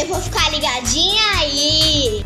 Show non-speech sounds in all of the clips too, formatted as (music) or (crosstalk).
Eu vou ficar ligadinha aí.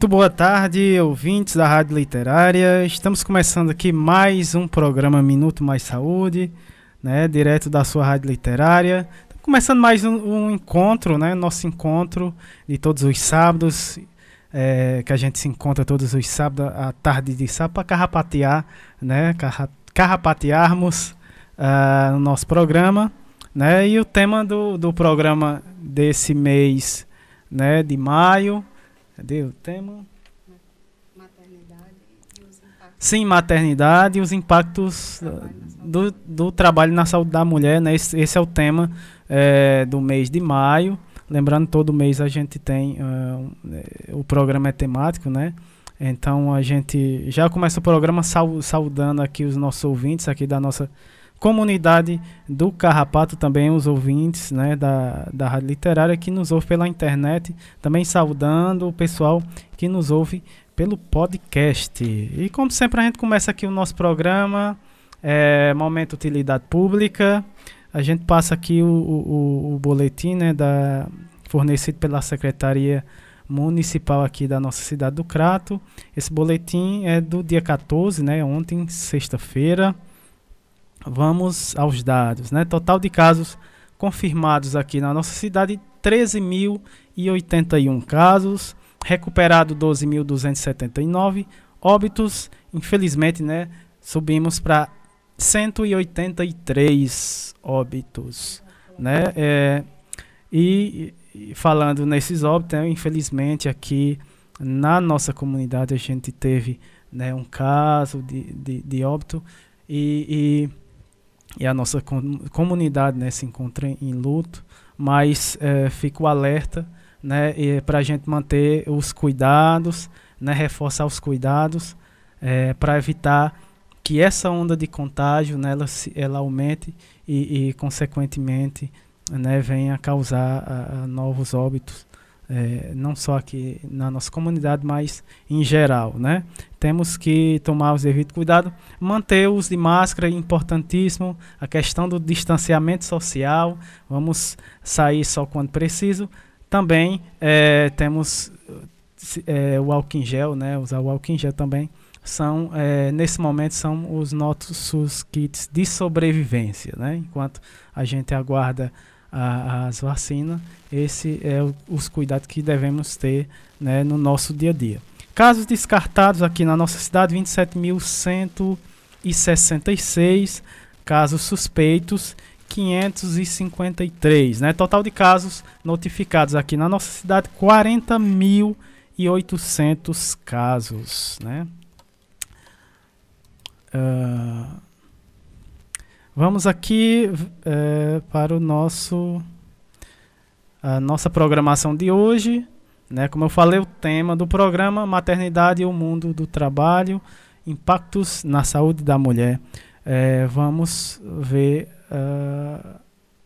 Muito boa tarde, ouvintes da Rádio Literária. Estamos começando aqui mais um programa Minuto Mais Saúde, né, direto da sua Rádio Literária. Começando mais um, um encontro, né, nosso encontro de todos os sábados, é, que a gente se encontra todos os sábados à tarde de sábado para carrapatear, né, carrapatearmos uh, no nosso programa, né, e o tema do, do programa desse mês, né, de maio Cadê o tema? Maternidade e os impactos. Sim, maternidade e os impactos do, do trabalho na saúde da mulher. Né? Esse, esse é o tema é, do mês de maio. Lembrando, todo mês a gente tem. Uh, o programa é temático, né? Então a gente já começa o programa saudando aqui os nossos ouvintes aqui da nossa comunidade do Carrapato, também os ouvintes né, da, da Rádio Literária que nos ouve pela internet, também saudando o pessoal que nos ouve pelo podcast. E como sempre a gente começa aqui o nosso programa, é, Momento Utilidade Pública, a gente passa aqui o, o, o boletim né, da, fornecido pela Secretaria Municipal aqui da nossa cidade do Crato. Esse boletim é do dia 14, né, ontem, sexta-feira. Vamos aos dados, né? Total de casos confirmados aqui na nossa cidade, 13.081 casos, recuperado 12.279, óbitos, infelizmente, né, subimos para 183 óbitos, né? É, e, falando nesses óbitos, né, infelizmente aqui na nossa comunidade a gente teve né, um caso de, de, de óbito e, e e a nossa com, comunidade né, se encontra em luto, mas é, fica o alerta né, para a gente manter os cuidados, né, reforçar os cuidados é, para evitar que essa onda de contágio né, ela, ela aumente e, e consequentemente, né, venha causar a, a novos óbitos é, não só aqui na nossa comunidade, mas em geral, né? Temos que tomar os devidos cuidados, manter os de máscara, importantíssimo, a questão do distanciamento social, vamos sair só quando preciso. Também é, temos é, o álcool em gel, né? Usar o álcool em gel também são é, nesse momento são os nossos kits de sobrevivência, né? Enquanto a gente aguarda a, as vacinas, esse é o, os cuidados que devemos ter né, no nosso dia a dia. Casos descartados aqui na nossa cidade, 27.166. Casos suspeitos, 553. Né? Total de casos notificados aqui na nossa cidade, 40.800 casos. Né? Uh, Vamos aqui é, para o nosso a nossa programação de hoje, né? Como eu falei, o tema do programa Maternidade e o mundo do trabalho, impactos na saúde da mulher. É, vamos ver uh,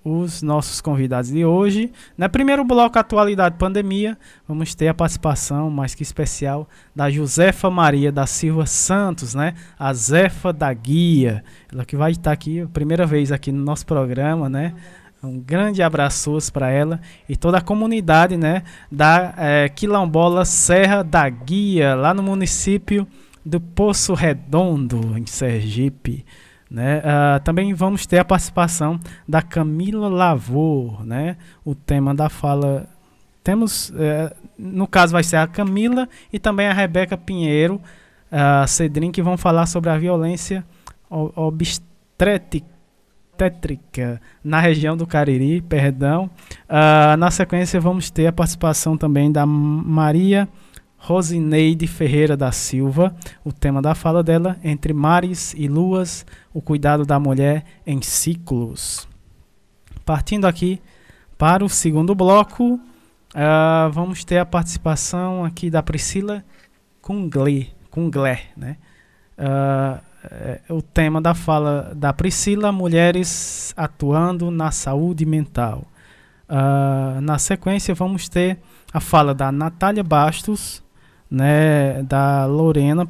os nossos convidados de hoje. Na primeiro bloco, atualidade pandemia, vamos ter a participação mais que especial da Josefa Maria da Silva Santos, né? A Zefa da Guia. Ela que vai estar aqui, primeira vez aqui no nosso programa, né? Um grande abraço para ela e toda a comunidade né, da é, Quilombola Serra da Guia, lá no município do Poço Redondo, em Sergipe. Né? Uh, também vamos ter a participação da Camila Lavor, né? O tema da fala temos, uh, no caso vai ser a Camila e também a Rebeca Pinheiro, uh, Cedrin, que vão falar sobre a violência obstétrica na região do Cariri, perdão. Uh, na sequência vamos ter a participação também da Maria Rosineide Ferreira da Silva, o tema da fala dela, Entre Mares e Luas, o cuidado da mulher em ciclos. Partindo aqui para o segundo bloco, uh, vamos ter a participação aqui da Priscila Kungle, Kungler, né? Uh, o tema da fala da Priscila, Mulheres atuando na saúde mental. Uh, na sequência, vamos ter a fala da Natália Bastos, né, da Lorena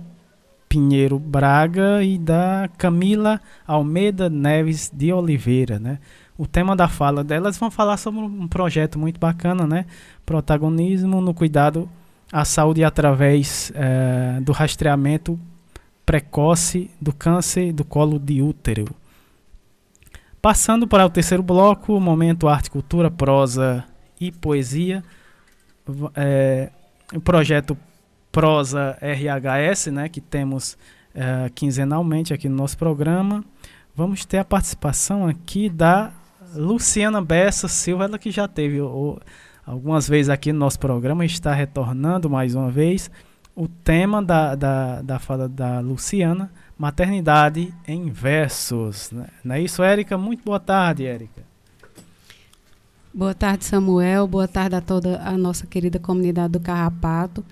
Pinheiro Braga e da Camila Almeida Neves de Oliveira, né? O tema da fala delas vão falar sobre um projeto muito bacana, né? Protagonismo no cuidado à saúde através é, do rastreamento precoce do câncer do colo de útero. Passando para o terceiro bloco, momento arte, cultura, prosa e poesia. É, o projeto prosa RHS, né, que temos uh, quinzenalmente aqui no nosso programa. Vamos ter a participação aqui da Luciana Bessa Silva, ela que já teve o, algumas vezes aqui no nosso programa, está retornando mais uma vez. O tema da, da, da fala da Luciana, maternidade em versos. Né? Não é isso, Érica? Muito boa tarde, Érica. Boa tarde, Samuel. Boa tarde a toda a nossa querida comunidade do Carrapato.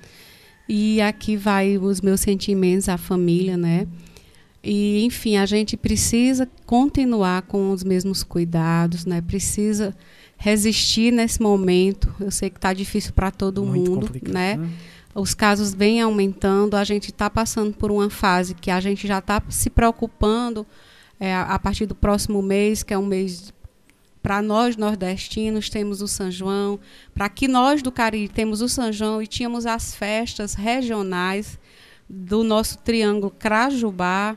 E aqui vai os meus sentimentos, a família, né? E, enfim, a gente precisa continuar com os mesmos cuidados, né? Precisa resistir nesse momento. Eu sei que está difícil para todo Muito mundo, né? né? Os casos vêm aumentando, a gente está passando por uma fase que a gente já está se preocupando é, a partir do próximo mês, que é um mês para nós nordestinos temos o São João, para que nós do Cariri temos o São João e tínhamos as festas regionais do nosso triângulo Crajubá.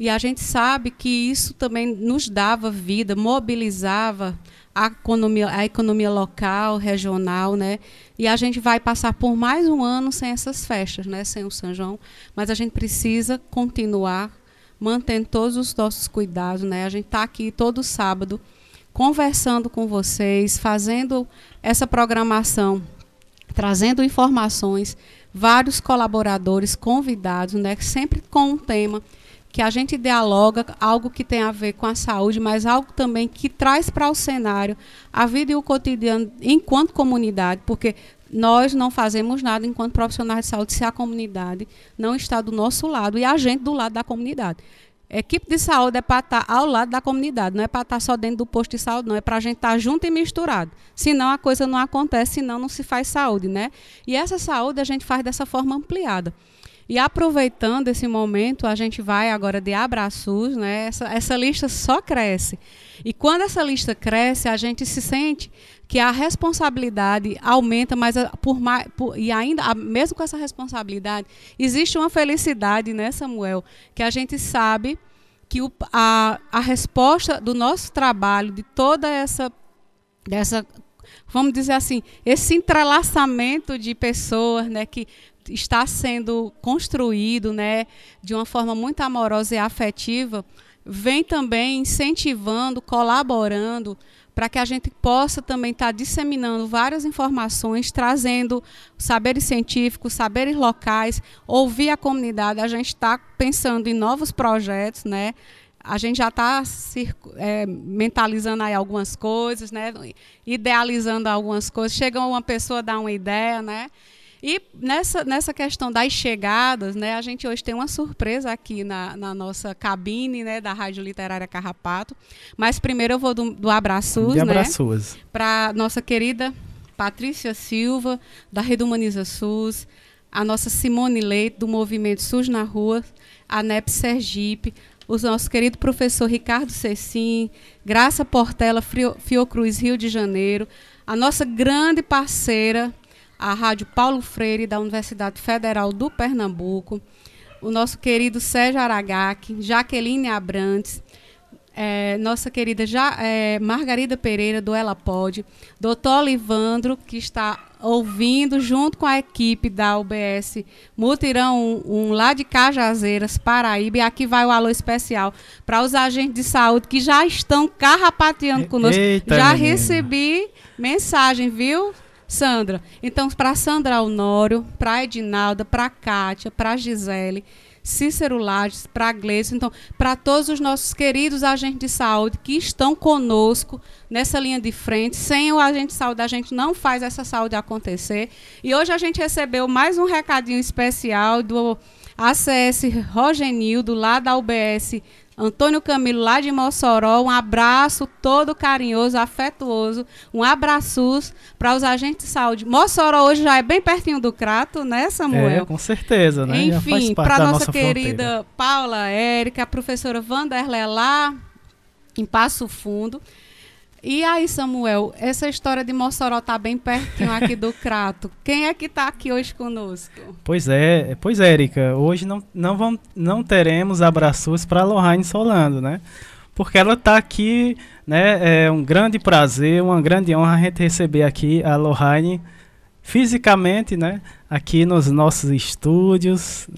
E a gente sabe que isso também nos dava vida, mobilizava a economia, a economia local, regional, né? E a gente vai passar por mais um ano sem essas festas, né? Sem o São João, mas a gente precisa continuar mantendo todos os nossos cuidados, né? A gente está aqui todo sábado conversando com vocês, fazendo essa programação, trazendo informações, vários colaboradores convidados, né, sempre com um tema que a gente dialoga, algo que tem a ver com a saúde, mas algo também que traz para o cenário a vida e o cotidiano enquanto comunidade, porque nós não fazemos nada enquanto profissionais de saúde se a comunidade não está do nosso lado e a gente do lado da comunidade. Equipe de saúde é para estar ao lado da comunidade, não é para estar só dentro do posto de saúde, não, é para a gente estar junto e misturado. Senão a coisa não acontece, senão não se faz saúde, né? E essa saúde a gente faz dessa forma ampliada. E aproveitando esse momento, a gente vai agora de abraços, né? Essa, essa lista só cresce. E quando essa lista cresce, a gente se sente que a responsabilidade aumenta, mas por mais, por, e ainda, mesmo com essa responsabilidade, existe uma felicidade, né, Samuel, que a gente sabe que o, a, a resposta do nosso trabalho, de toda essa, dessa, vamos dizer assim, esse entrelaçamento de pessoas, né, que está sendo construído, né, de uma forma muito amorosa e afetiva, vem também incentivando, colaborando para que a gente possa também estar tá disseminando várias informações, trazendo saberes científicos, saberes locais, ouvir a comunidade. A gente está pensando em novos projetos, né? A gente já está é, mentalizando aí algumas coisas, né? Idealizando algumas coisas. Chega uma pessoa dar uma ideia, né? E nessa, nessa questão das chegadas, né, a gente hoje tem uma surpresa aqui na, na nossa cabine né, da Rádio Literária Carrapato. Mas primeiro eu vou do, do Abraços, né, para nossa querida Patrícia Silva, da Rede Humaniza SUS, a nossa Simone Leite, do Movimento SUS na Rua, a NEP Sergipe, o nosso querido professor Ricardo Cecim, Graça Portela, Fiocruz, Rio de Janeiro, a nossa grande parceira, a Rádio Paulo Freire, da Universidade Federal do Pernambuco, o nosso querido Sérgio Aragaki, Jaqueline Abrantes, é, nossa querida ja, é, Margarida Pereira, do Ela Pode, doutor Olivandro, que está ouvindo junto com a equipe da UBS Mutirão 1, um, lá de Cajazeiras, Paraíba. E aqui vai o alô especial para os agentes de saúde que já estão carrapateando conosco. Eita, já menina. recebi mensagem, viu? Sandra. Então, para Sandra Honório, para Edinalda, para Kátia, para Gisele, Cícero Lages, para Gleice, então, para todos os nossos queridos agentes de saúde que estão conosco nessa linha de frente. Sem o agente de saúde, a gente não faz essa saúde acontecer. E hoje a gente recebeu mais um recadinho especial do ACS Rogenildo, lá da UBS Antônio Camilo, lá de Mossoró, um abraço todo carinhoso, afetuoso, um abraços para os agentes de saúde. Mossoró hoje já é bem pertinho do Crato, né, Samuel? É, com certeza, né? Enfim, para nossa, nossa querida fronteira. Paula Érica, a professora Vanderlé lá em Passo Fundo. E aí, Samuel, essa história de Mossoró tá bem pertinho aqui do Crato. (laughs) Quem é que está aqui hoje conosco? Pois é, pois é, Erika. Hoje não, não, vamos, não teremos abraços para Lohane Solando, né? Porque ela está aqui, né? É um grande prazer, uma grande honra a gente receber aqui a Lohane fisicamente, né? Aqui nos nossos estúdios.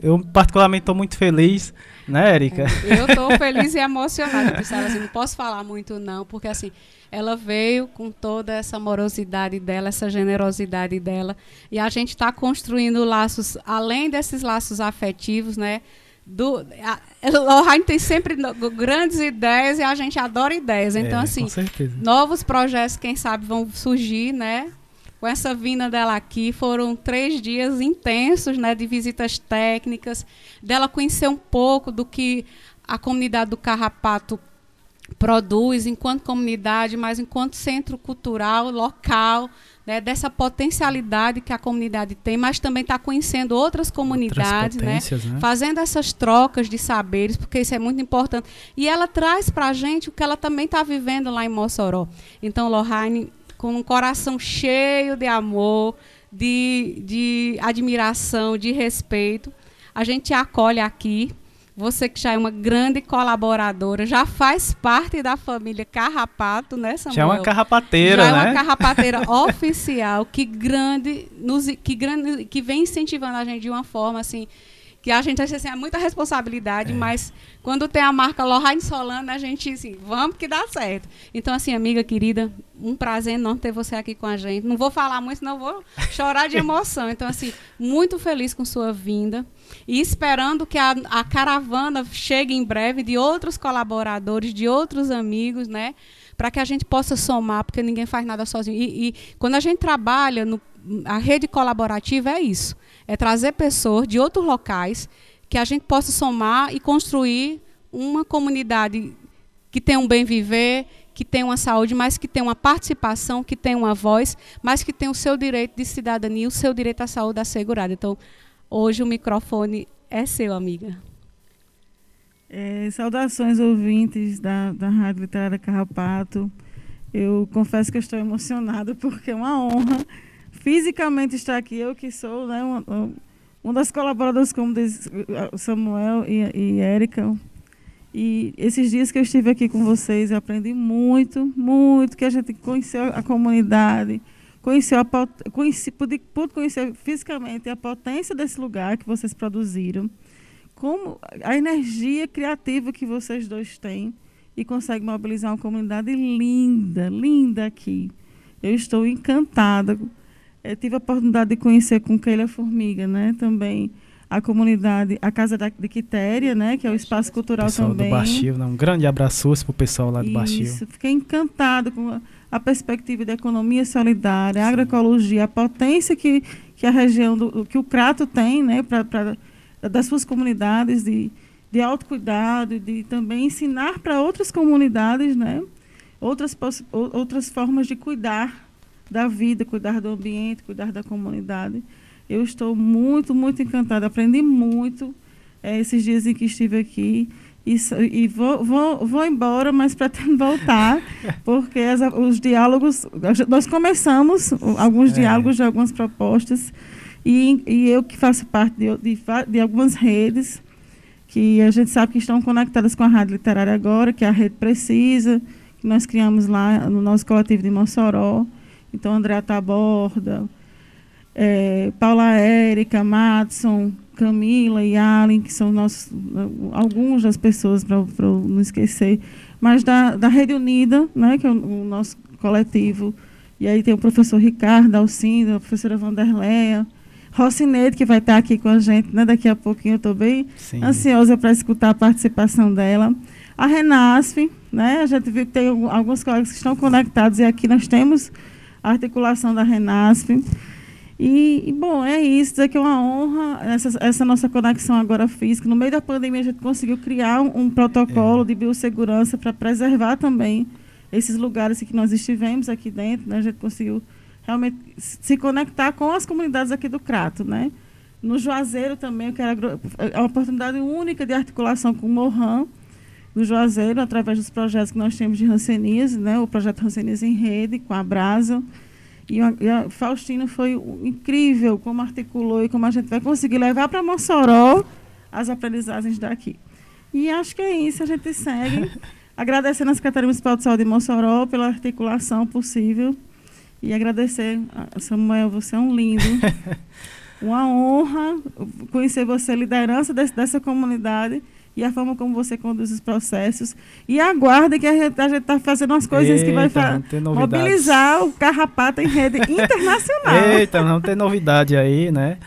Eu particularmente estou muito feliz né, Erika? É, eu estou (laughs) feliz e emocionada, Priscila. Assim, não posso falar muito, não, porque assim, ela veio com toda essa amorosidade dela, essa generosidade dela. E a gente está construindo laços, além desses laços afetivos, né? Do, a, Lohane tem sempre grandes ideias e a gente adora ideias. Então, é, assim, novos projetos, quem sabe, vão surgir, né? Com essa vinda dela aqui. Foram três dias intensos né, de visitas técnicas, dela conhecer um pouco do que a comunidade do Carrapato produz enquanto comunidade, mas enquanto centro cultural local, né, dessa potencialidade que a comunidade tem, mas também está conhecendo outras comunidades, outras né, né, fazendo essas trocas de saberes, porque isso é muito importante. E ela traz para a gente o que ela também está vivendo lá em Mossoró. Então, Lohane com um coração cheio de amor, de, de admiração, de respeito. A gente acolhe aqui. Você que já é uma grande colaboradora, já faz parte da família Carrapato, né, Samuel? Já é uma carrapateira, já né? é uma né? carrapateira (laughs) oficial, que grande, nos, que grande, que vem incentivando a gente de uma forma assim que a gente acha assim, é muita responsabilidade, é. mas quando tem a marca Lohane Solano, a gente assim, vamos que dá certo. Então, assim, amiga querida, um prazer enorme ter você aqui com a gente. Não vou falar muito, senão vou chorar de emoção. Então, assim, muito feliz com sua vinda e esperando que a, a caravana chegue em breve de outros colaboradores, de outros amigos, né? Para que a gente possa somar, porque ninguém faz nada sozinho. E, e quando a gente trabalha no, a rede colaborativa é isso é trazer pessoas de outros locais que a gente possa somar e construir uma comunidade que tenha um bem viver, que tenha uma saúde, mas que tenha uma participação, que tenha uma voz, mas que tenha o seu direito de cidadania, o seu direito à saúde assegurado. Então, hoje o microfone é seu, amiga. É, saudações ouvintes da, da Rádio Literária Carrapato. Eu confesso que estou emocionada (laughs) porque é uma honra fisicamente estar aqui, eu que sou né, uma, uma das colaboradoras, como diz Samuel e, e Érica. E esses dias que eu estive aqui com vocês, eu aprendi muito, muito, que a gente conheceu a comunidade, conheceu a, conheci, pude, pude conhecer fisicamente a potência desse lugar que vocês produziram, como a energia criativa que vocês dois têm e conseguem mobilizar uma comunidade linda, linda aqui. Eu estou encantada eu tive a oportunidade de conhecer com Keila Formiga, né, também a comunidade, a Casa da, de Quitéria, né, que é o espaço cultural pessoal também. do Baixio, né, um grande abraço para o pessoal lá do Baixio. Isso, fiquei encantado com a, a perspectiva de economia solidária, agroecologia, a potência que, que a região, do, que o Crato tem, né, pra, pra, das suas comunidades de, de autocuidado, de também ensinar para outras comunidades, né, outras, outras formas de cuidar da vida, cuidar do ambiente, cuidar da comunidade. Eu estou muito, muito encantada. Aprendi muito é, esses dias em que estive aqui. e, e vou, vou, vou embora, mas pretendo voltar, (laughs) porque as, os diálogos. Nós começamos alguns é. diálogos de algumas propostas, e, e eu que faço parte de, de, de, algumas redes, que a gente sabe que estão conectadas com a Rádio Literária agora, que a Rede Precisa, que nós criamos lá no nosso coletivo de Mossoró. Então, André Taborda, é, Paula Érica, Matson, Camila e Allen, que são nossos, algumas das pessoas, para não esquecer, mas da, da Rede Unida, né, que é o, o, nosso coletivo. E aí tem o professor Ricardo Alcindo, a professora Vanderleia, Rocinete, que vai estar aqui com a gente né, daqui a pouquinho. Eu estou bem Sim. ansiosa para escutar a participação dela. A Renasf, né, a gente viu que tem alguns colegas que estão conectados, e aqui nós temos a articulação da Renasf. E, e, bom, é isso, dizer que é uma honra essa, essa, nossa conexão agora física. No meio da pandemia, a gente conseguiu criar um, um protocolo é. de biossegurança para preservar também esses lugares que nós estivemos aqui dentro. Né? A gente conseguiu realmente se conectar com as comunidades aqui do Crato. Né? No Juazeiro também, que era é uma oportunidade única de articulação com o Mohan, no Juazeiro, através dos projetos que nós temos de Rancenias, né? o projeto Rancenias em Rede, com a Brasa e a, e a Faustina foi incrível como articulou e como a gente vai conseguir levar para Mossoró as aprendizagens daqui. E acho que é isso, a gente segue. (laughs) Agradecendo a Secretaria Municipal de Saúde de Mossoró pela articulação possível. E agradecer, a Samuel, você é um lindo. (laughs) Uma honra conhecer você, liderança desse, dessa comunidade e a forma como você conduz os processos. E aguarde que a gente está fazendo umas coisas Eita, que vai mobilizar o Carrapato em rede (laughs) internacional. Eita, não tem novidade aí, né?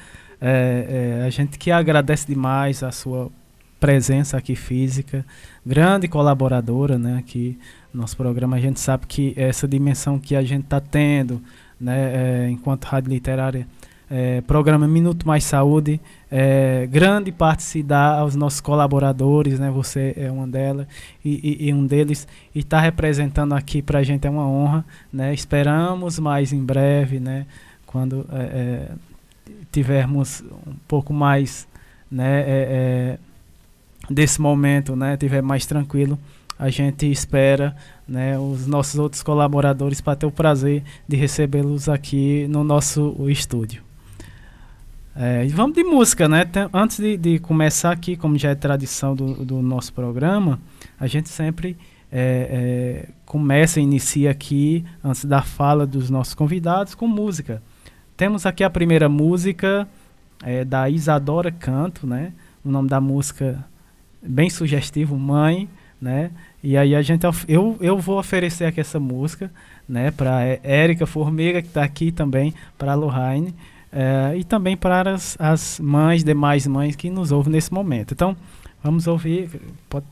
É, é, a gente que agradece demais a sua presença aqui física, grande colaboradora, né? Aqui no nosso programa a gente sabe que essa dimensão que a gente está tendo, né? É, enquanto rádio literária é, programa Minuto Mais Saúde. É, grande parte se dá aos nossos colaboradores, né? Você é uma delas e, e, e um deles e está representando aqui para a gente é uma honra, né? Esperamos mais em breve, né? Quando é, é tivermos um pouco mais, né? É, é, desse momento, né? Tiver mais tranquilo, a gente espera né, os nossos outros colaboradores para ter o prazer de recebê-los aqui no nosso estúdio. É, vamos de música, né? Tem, antes de, de, começar aqui, como já é tradição do, do nosso programa, a gente sempre é, é, começa, inicia aqui, antes da fala dos nossos convidados, com música. Temos aqui a primeira música é, da Isadora Canto, né? O nome da música bem sugestivo, Mãe, né? E aí a gente eu, eu vou oferecer aqui essa música, né, para Érica Formiga que está aqui também, para Lohane. É, e também para as, as mães, demais mães que nos ouvem nesse momento. Então, vamos ouvir. Pode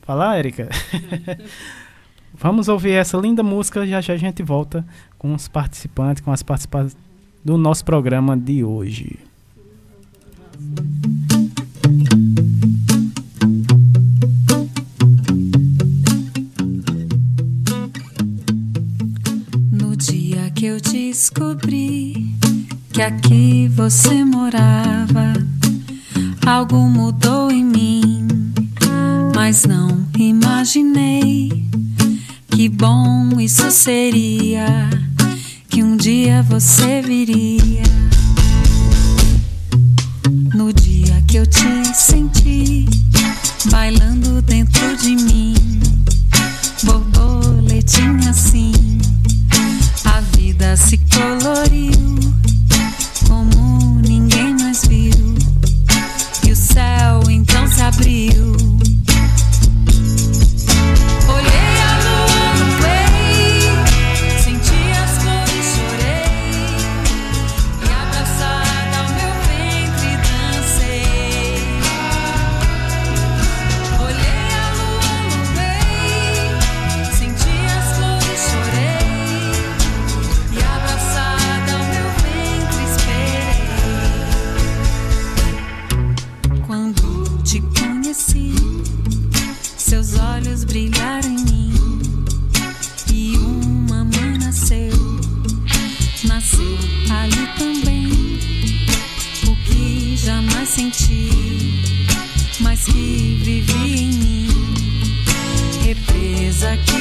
falar, Érica? (laughs) vamos ouvir essa linda música já já a gente volta com os participantes, com as participantes do nosso programa de hoje. No dia que eu descobri que aqui você morava. Algo mudou em mim, mas não imaginei que bom isso seria. Que um dia você viria. No dia que eu te senti bailando dentro de mim, borboletinha assim, a vida se coloriu então vive em mim, represa que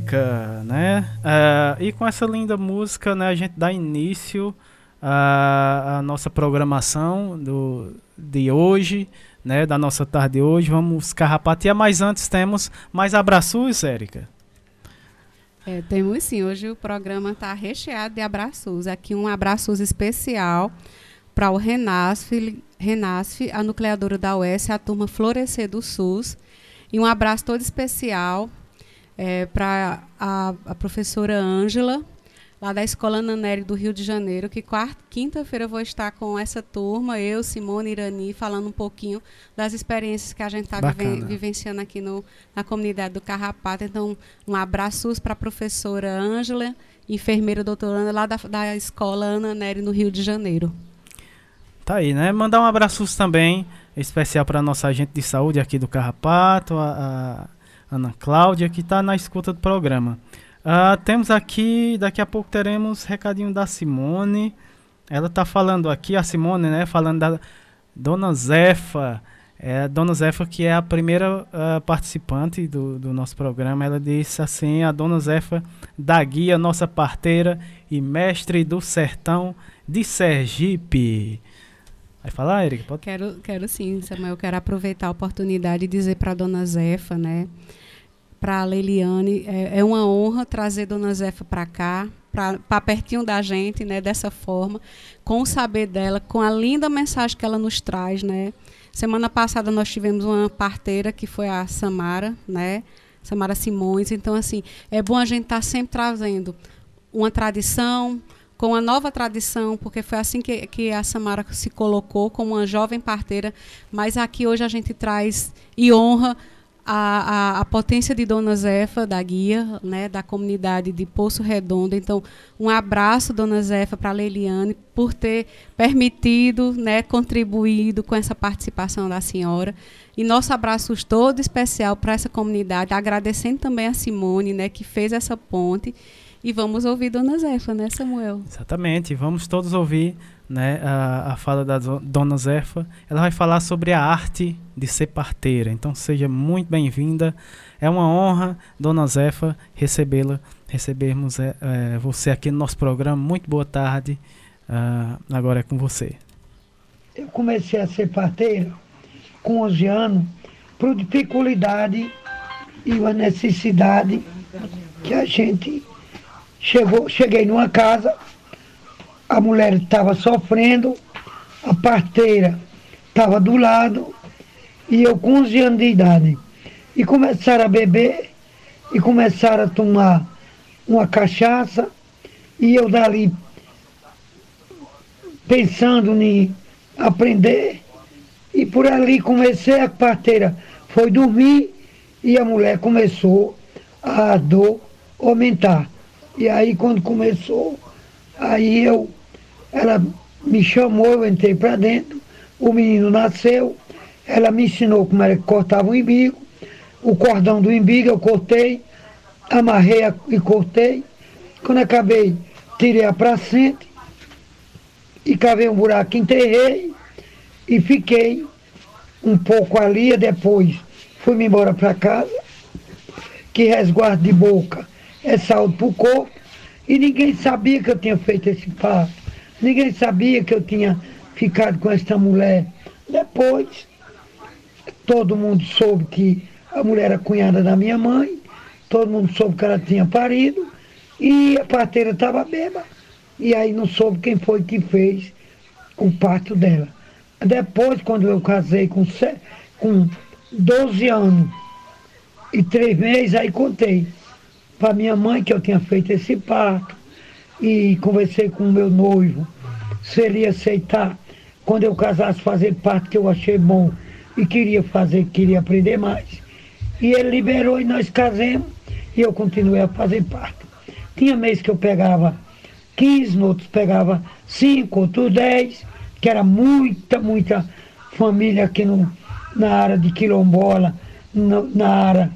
música, né? Uh, e com essa linda música, né, a gente dá início à, à nossa programação do, de hoje, né, da nossa tarde de hoje. Vamos carrapatear, mas antes temos mais abraços, Érica. É, temos sim. Hoje o programa está recheado de abraços. Aqui um abraço especial para o Renasf, Renasf, a nucleadora da UES, a turma Florescer do SUS. E um abraço todo especial é, para a, a, professora Ângela, lá da Escola Naneri do Rio de Janeiro, que quinta-feira eu vou estar com essa turma, eu, Simone Irani, falando um pouquinho das experiências que a gente está viven, vivenciando aqui no, na comunidade do Carrapato. Então, um abraço para a professora Ângela, enfermeira doutoranda lá da, da Escola Ana Nery no Rio de Janeiro. Tá aí, né? Mandar um abraço também especial para nossa agente de saúde aqui do Carrapato, a, a Ana Cláudia, que está na escuta do programa. Uh, temos aqui, daqui a pouco teremos recadinho da Simone. Ela está falando aqui, a Simone, né? Falando da Dona Zefa. É, Dona Zefa, que é a primeira uh, participante do, do nosso programa, ela disse assim: a Dona Zefa da Guia, nossa parteira e mestre do sertão de Sergipe. Vai falar, Erika? Pode? Quero, quero sim, Samuel. Eu quero aproveitar a oportunidade e dizer para a dona Zefa, né? Para a Leiliane, é, é, uma honra trazer dona Zefa para cá, para pertinho da gente, né? Dessa forma, com o saber dela, com a linda mensagem que ela nos traz, né? Semana passada nós tivemos uma parteira que foi a Samara, né? Samara Simões. Então, assim, é bom a gente estar tá sempre trazendo uma tradição, com a nova tradição, porque foi assim que, que a Samara se colocou como uma jovem parteira, mas aqui hoje a gente traz e honra a, a, a, potência de Dona Zefa, da guia, né, da comunidade de Poço Redondo. Então, um abraço, Dona Zefa, para a Leiliane, por ter permitido, né, contribuído com essa participação da senhora. E nosso abraço todo especial para essa comunidade, agradecendo também a Simone, né, que fez essa ponte e vamos ouvir Dona Zefa, né, Samuel? Exatamente, vamos todos ouvir né, a, a fala da Dona Zefa. Ela vai falar sobre a arte de ser parteira. Então seja muito bem-vinda. É uma honra, Dona Zefa, recebê-la, recebermos é, é, você aqui no nosso programa. Muito boa tarde. Uh, agora é com você. Eu comecei a ser parteira com 11 anos por dificuldade e uma necessidade que a gente Chegou, cheguei numa casa, a mulher estava sofrendo, a parteira estava do lado, e eu com 11 anos de idade. E começaram a beber, e começaram a tomar uma cachaça, e eu dali pensando em aprender, e por ali comecei, a parteira foi dormir, e a mulher começou a dor aumentar. E aí quando começou, aí eu, ela me chamou, eu entrei para dentro, o menino nasceu, ela me ensinou como era que cortava o imbigo, o cordão do imbigo eu cortei, amarrei e cortei. Quando acabei, tirei a placenta e cavei um buraco, enterrei e fiquei um pouco ali, depois fui-me embora para casa, que resguardo de boca é saúde para o corpo. E ninguém sabia que eu tinha feito esse parto. Ninguém sabia que eu tinha ficado com essa mulher. Depois, todo mundo soube que a mulher era cunhada da minha mãe, todo mundo soube que ela tinha parido, e a parteira estava bêbada. E aí não soube quem foi que fez o parto dela. Depois, quando eu casei com, com 12 anos e três meses, aí contei para minha mãe que eu tinha feito esse parto e conversei com o meu noivo se ele ia aceitar quando eu casasse fazer parto que eu achei bom e queria fazer, queria aprender mais. E ele liberou e nós casamos e eu continuei a fazer parto. Tinha mês que eu pegava 15, outros pegava 5, outros 10, que era muita, muita família aqui no, na área de quilombola, no, na área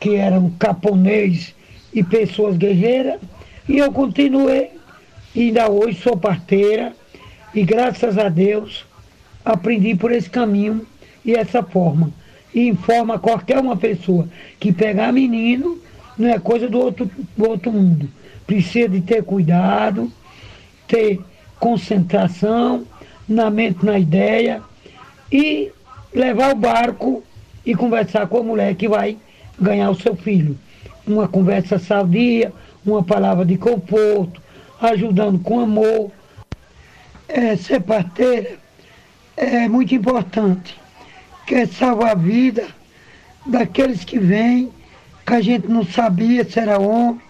que era um caponês e pessoas guerreiras. E eu continuei, ainda hoje sou parteira, e graças a Deus aprendi por esse caminho e essa forma. E informa qualquer uma pessoa que pegar menino não é coisa do outro, do outro mundo. Precisa de ter cuidado, ter concentração na mente, na ideia e levar o barco e conversar com a mulher que vai ganhar o seu filho. Uma conversa sadia, uma palavra de conforto, ajudando com amor. É, ser parteira é muito importante. Quer salvar a vida daqueles que vêm, que a gente não sabia se era homem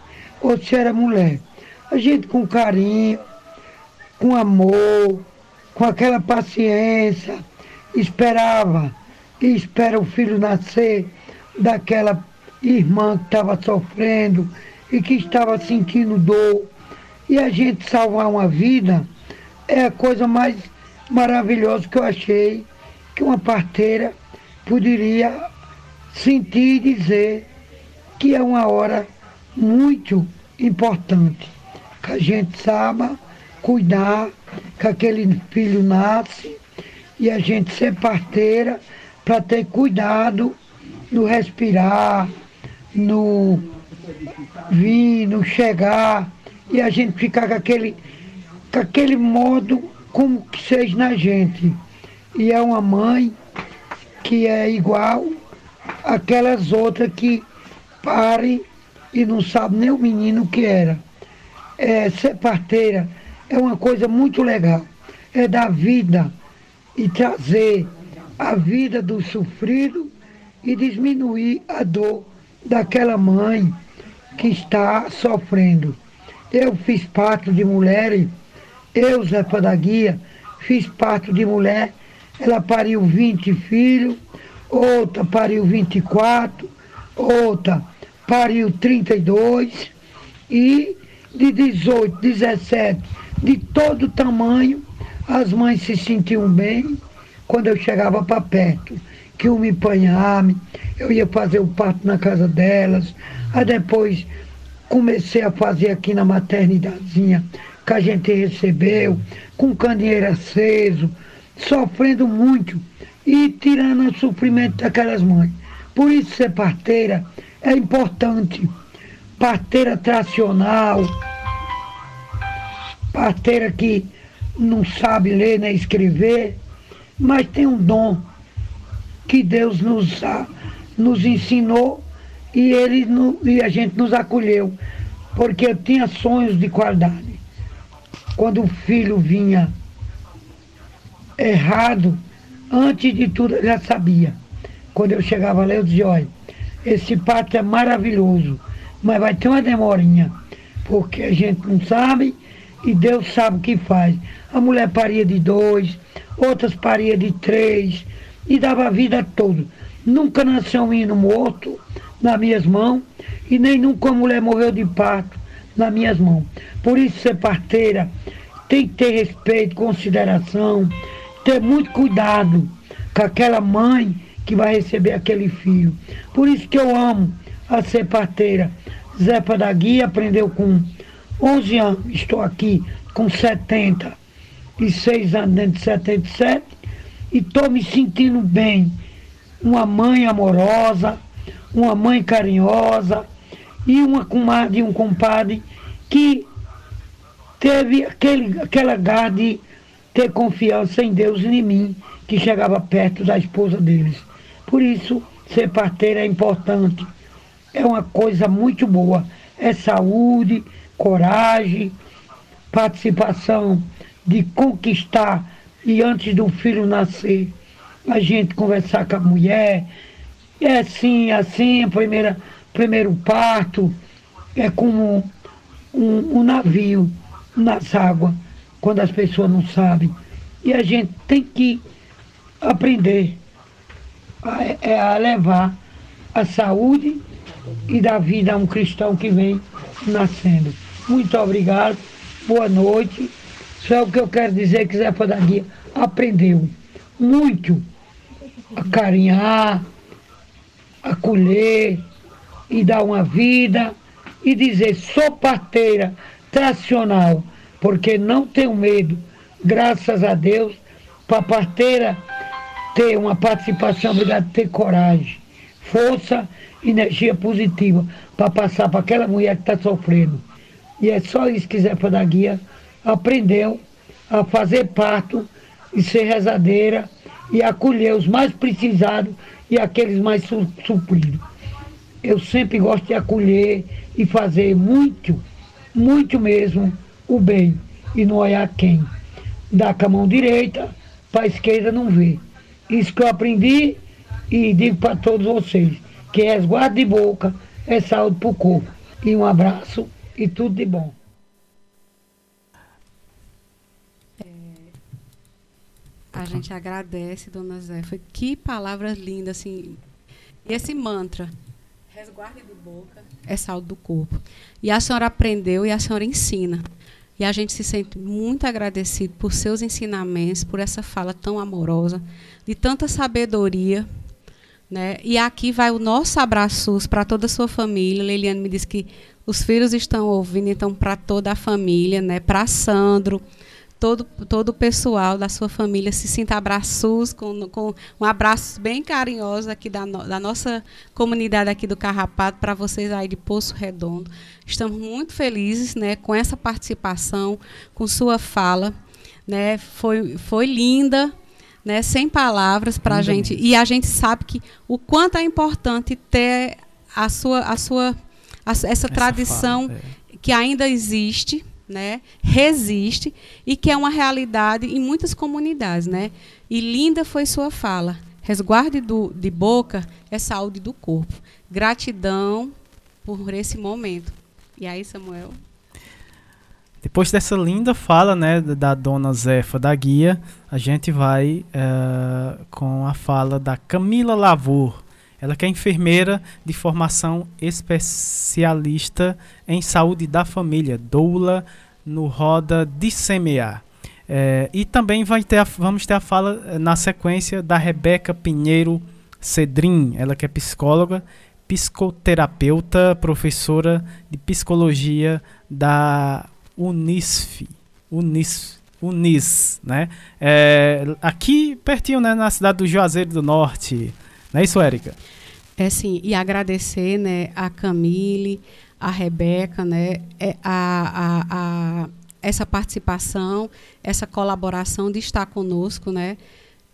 ou se era mulher. A gente com carinho, com amor, com aquela paciência, esperava e espera o filho nascer daquela irmã que estava sofrendo e que estava sentindo dor. E a gente salvar uma vida é a coisa mais maravilhosa que eu achei que uma parteira poderia sentir e dizer que é uma hora muito importante, que a gente saiba cuidar que aquele filho nasce e a gente ser parteira para ter cuidado no respirar, no vir, no chegar, e a gente ficar com aquele, com aquele modo como que seja na gente. E é uma mãe que é igual aquelas outras que pare e não sabe nem o menino que era. É, ser parteira é uma coisa muito legal. É dar vida e trazer a vida do sofrido e diminuir a dor daquela mãe que está sofrendo. Eu fiz parte de mulheres, eu, Zé Padaguia, fiz parte de mulher, ela pariu 20 filhos, outra pariu 24, outra pariu 32 e de 18, 17, de todo tamanho, as mães se sentiam bem quando eu chegava para perto, que eu me apanhava, eu ia fazer o parto na casa delas, aí depois comecei a fazer aqui na maternidadezinha que a gente recebeu, com candeeiro aceso, sofrendo muito e tirando o sofrimento daquelas mães. Por isso ser parteira é importante. Parteira tracional, parteira que não sabe ler nem escrever, mas tem um dom que Deus nos, nos ensinou e, ele, e a gente nos acolheu, porque eu tinha sonhos de qualidade. Quando o filho vinha errado, antes de tudo eu já sabia. Quando eu chegava lá, eu dizia, olha, esse parto é maravilhoso, mas vai ter uma demorinha, porque a gente não sabe e Deus sabe o que faz. A mulher paria de dois, outras paria de três, e dava a vida toda. Nunca nasceu um menino morto nas minhas mãos, e nem nunca uma mulher morreu de parto nas minhas mãos. Por isso, ser parteira tem que ter respeito, consideração, ter muito cuidado com aquela mãe que vai receber aquele filho. Por isso que eu amo a ser parteira. Zé Padagui aprendeu com 11 anos, estou aqui com 76 anos dentro de 77 e estou me sentindo bem. Uma mãe amorosa, uma mãe carinhosa e uma comadre e um compadre que teve aquele, aquela garra de ter confiança em Deus e em mim, que chegava perto da esposa deles. Por isso, ser parteira é importante. É uma coisa muito boa. É saúde, coragem, participação de conquistar e antes do filho nascer, a gente conversar com a mulher. É assim, assim, primeira, primeiro parto é como um, um navio nas águas, quando as pessoas não sabem. E a gente tem que aprender a, é, a levar a saúde e dar vida a um cristão que vem nascendo. Muito obrigado, boa noite. Só o que eu quero dizer que Zé Padaguia aprendeu muito a carinhar, a colher e dar uma vida e dizer sou parteira tradicional, porque não tenho medo, graças a Deus, para parteira ter uma participação, obrigado, ter coragem, força, energia positiva. para passar para aquela mulher que está sofrendo. E é só isso que Zé Guia aprendeu a fazer parto e ser rezadeira e acolher os mais precisados e aqueles mais su supridos. Eu sempre gosto de acolher e fazer muito, muito mesmo o bem e não olhar quem. Dá com a mão direita, para a esquerda não ver. Isso que eu aprendi e digo para todos vocês, que resguardo de boca é saúde para o corpo. E um abraço e tudo de bom. A gente agradece, dona Zé. Foi que palavras lindas, assim. E esse mantra, resguarde de boca, é saúde do corpo. E a senhora aprendeu e a senhora ensina. E a gente se sente muito agradecido por seus ensinamentos, por essa fala tão amorosa, de tanta sabedoria. Né? E aqui vai o nosso abraço para toda a sua família. Leiliane me disse que os filhos estão ouvindo, então, para toda a família, né? para Sandro, todo, todo o pessoal da sua família se sinta abraços, com, com um abraço bem carinhoso aqui da, no, da nossa comunidade aqui do Carrapato, para vocês aí de Poço Redondo. Estamos muito felizes né, com essa participação, com sua fala. Né, foi, foi linda, né, sem palavras para a gente. Mesmo. E a gente sabe que o quanto é importante ter a sua, a sua a, essa, essa, tradição fala, é. que ainda existe né, resiste e que é uma realidade em muitas comunidades, né? E linda foi sua fala. Resguarde do, de boca é saúde do corpo. Gratidão por esse momento. E aí, Samuel? Depois dessa linda fala, né, da dona Zefa da Guia, a gente vai uh, com a fala da Camila Lavor. Ela que é enfermeira de formação especialista em saúde da família, doula no Roda de Semear. É, e também vai ter a, vamos ter a fala eh, na sequência da Rebeca Pinheiro Cedrin, ela que é psicóloga, psicoterapeuta, professora de psicologia da Unisf, Unis, Unis, né? É, aqui pertinho, né, na cidade do Juazeiro do Norte. Não é isso, Érica? É sim, e agradecer, né, a Camille, a Rebeca, né, é, a, a, a, essa participação, essa colaboração de estar conosco, né,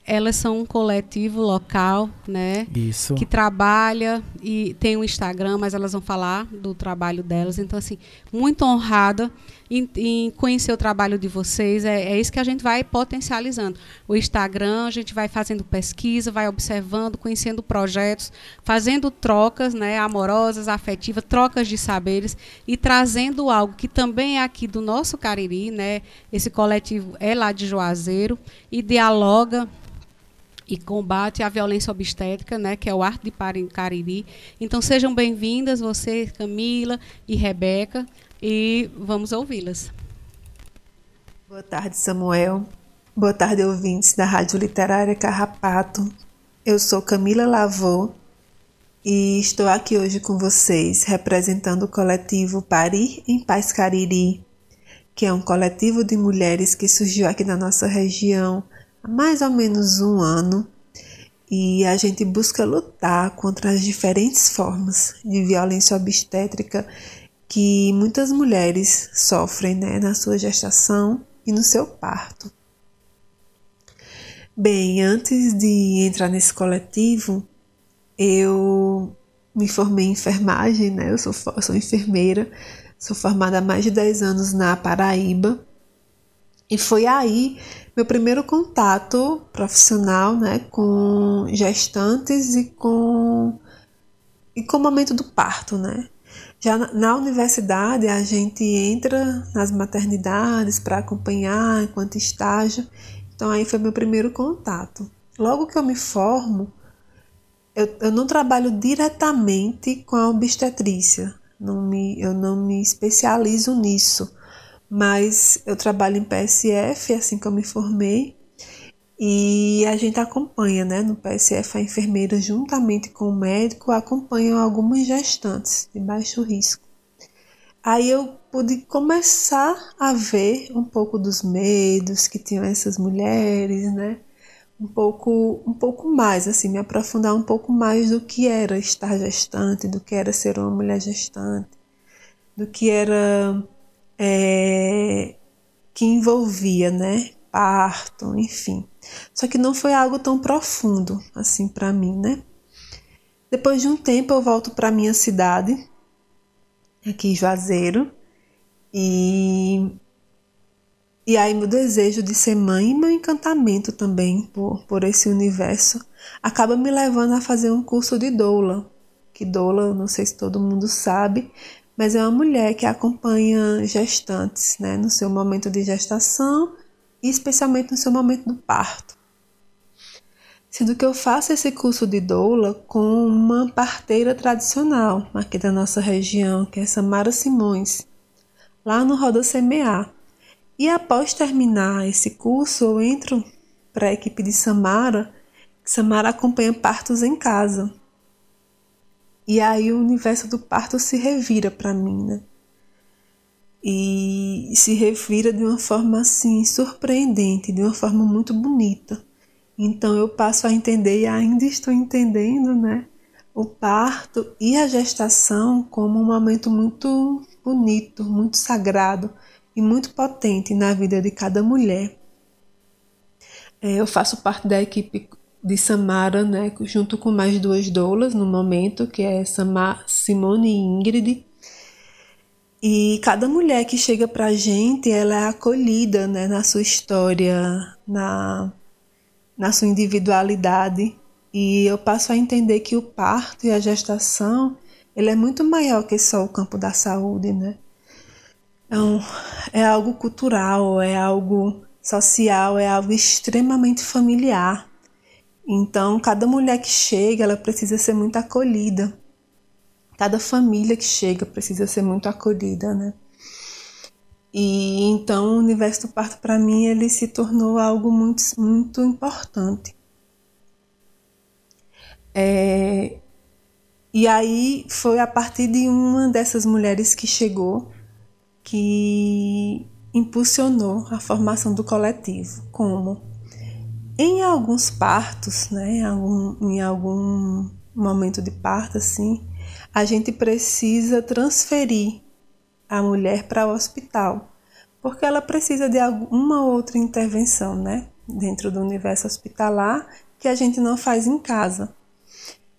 elas são um coletivo local, né? Isso. Que trabalha e tem um Instagram, mas elas vão falar do trabalho delas. Então, assim, muito honrada em, em conhecer o trabalho de vocês. É, é, isso que a gente vai potencializando. O Instagram, a gente vai fazendo pesquisa, vai observando, conhecendo projetos, fazendo trocas, né? Amorosas, afetivas, trocas de saberes e trazendo algo que também é aqui do nosso Cariri, né? Esse coletivo é lá de Juazeiro e dialoga e combate à violência obstétrica, né, que é o Arte de Cariri. Então sejam bem-vindas você, Camila e Rebeca, e vamos ouvi-las. Boa tarde, Samuel. Boa tarde, ouvintes da Rádio Literária Carrapato. Eu sou Camila Lavô e estou aqui hoje com vocês representando o coletivo Parir em Paz Cariri, que é um coletivo de mulheres que surgiu aqui na nossa região há mais ou menos um ano e a gente busca lutar contra as diferentes formas de violência obstétrica que muitas mulheres sofrem né, na sua gestação e no seu parto. Bem, antes de entrar nesse coletivo, eu me formei em enfermagem, né? Eu sou, eu sou enfermeira, sou formada há mais de 10 anos na Paraíba. E foi aí meu primeiro contato profissional né, com gestantes e com, e com o momento do parto. Né? Já na, universidade, a gente entra nas maternidades para acompanhar enquanto estágio. Então, aí foi meu primeiro contato. Logo que eu me formo, eu, eu não trabalho diretamente com a obstetrícia, não me, eu não me especializo nisso mas eu trabalho em PSF assim que eu me formei e a gente acompanha, né, no PSF a enfermeira juntamente com o médico acompanham algumas gestantes de baixo risco. Aí eu pude começar a ver um pouco dos medos que tinham essas mulheres, né? um pouco, um pouco mais, assim, me aprofundar um pouco mais do que era estar gestante, do que era ser uma mulher gestante, do que era é, que envolvia, né, parto, enfim. Só que não foi algo tão profundo assim para mim, né? Depois de um tempo eu volto para minha cidade, aqui em Juazeiro, e e aí meu desejo de ser mãe e meu encantamento também por, por esse universo acaba me levando a fazer um curso de doula. Que doula, não sei se todo mundo sabe, mas é uma mulher que acompanha gestantes, né, no seu momento de gestação e especialmente no seu momento do parto. Sendo que eu faço esse curso de doula com uma parteira tradicional aqui da nossa região, que é Samara Simões, lá no Roda Semear. E após terminar esse curso, eu entro para a equipe de Samara, Samara acompanha partos em casa. E aí o universo do parto se revira para mim, né? E se revira de uma forma assim surpreendente, de uma forma muito bonita. Então eu passo a entender e ainda estou entendendo, né? O parto e a gestação como um momento muito bonito, muito sagrado e muito potente na vida de cada mulher. É, eu faço parte da equipe de Samara, né, junto com mais duas doulas no momento, que é Samar, Simone e Ingrid. E cada mulher que chega para a gente, ela é acolhida né, na sua história, na, na sua individualidade. E eu passo a entender que o parto e a gestação, ele é muito maior que só o campo da saúde, né? Então, é algo cultural, é algo social, é algo extremamente familiar. Então, cada mulher que chega, ela precisa ser muito acolhida. Cada família que chega precisa ser muito acolhida, né? E então o universo do parto para mim ele se tornou algo muito muito importante. É, e aí foi a partir de uma dessas mulheres que chegou que impulsionou a formação do coletivo. Como? Em alguns partos, né, em algum, em algum momento de parto, assim, a gente precisa transferir a mulher para o hospital, porque ela precisa de alguma outra intervenção, né, dentro do universo hospitalar que a gente não faz em casa.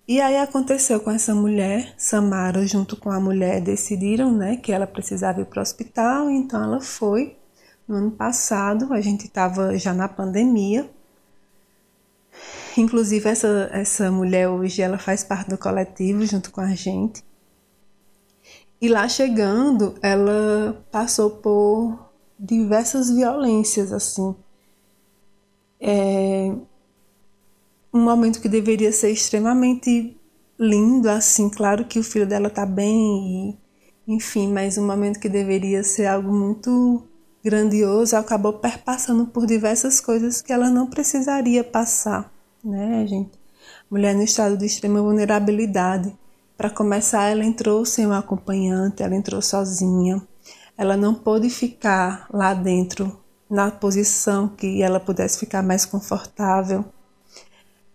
E aí aconteceu com essa mulher, Samara, junto com a mulher, decidiram né, que ela precisava ir para o hospital, então ela foi. No ano passado, a gente estava já na pandemia. (laughs) Inclusive, essa, essa mulher hoje ela faz parte do coletivo junto com a gente. E lá chegando, ela passou por diversas violências, assim. É, um momento que deveria ser extremamente lindo, assim, claro que o filho dela tá bem e, enfim, mas um momento que deveria ser algo muito grandioso acabou perpassando por diversas coisas que ela não precisaria passar, né, gente? Mulher no estado de extrema vulnerabilidade. Para começar, ela entrou sem um acompanhante, ela entrou sozinha. Ela não pôde ficar lá dentro na posição que ela pudesse ficar mais confortável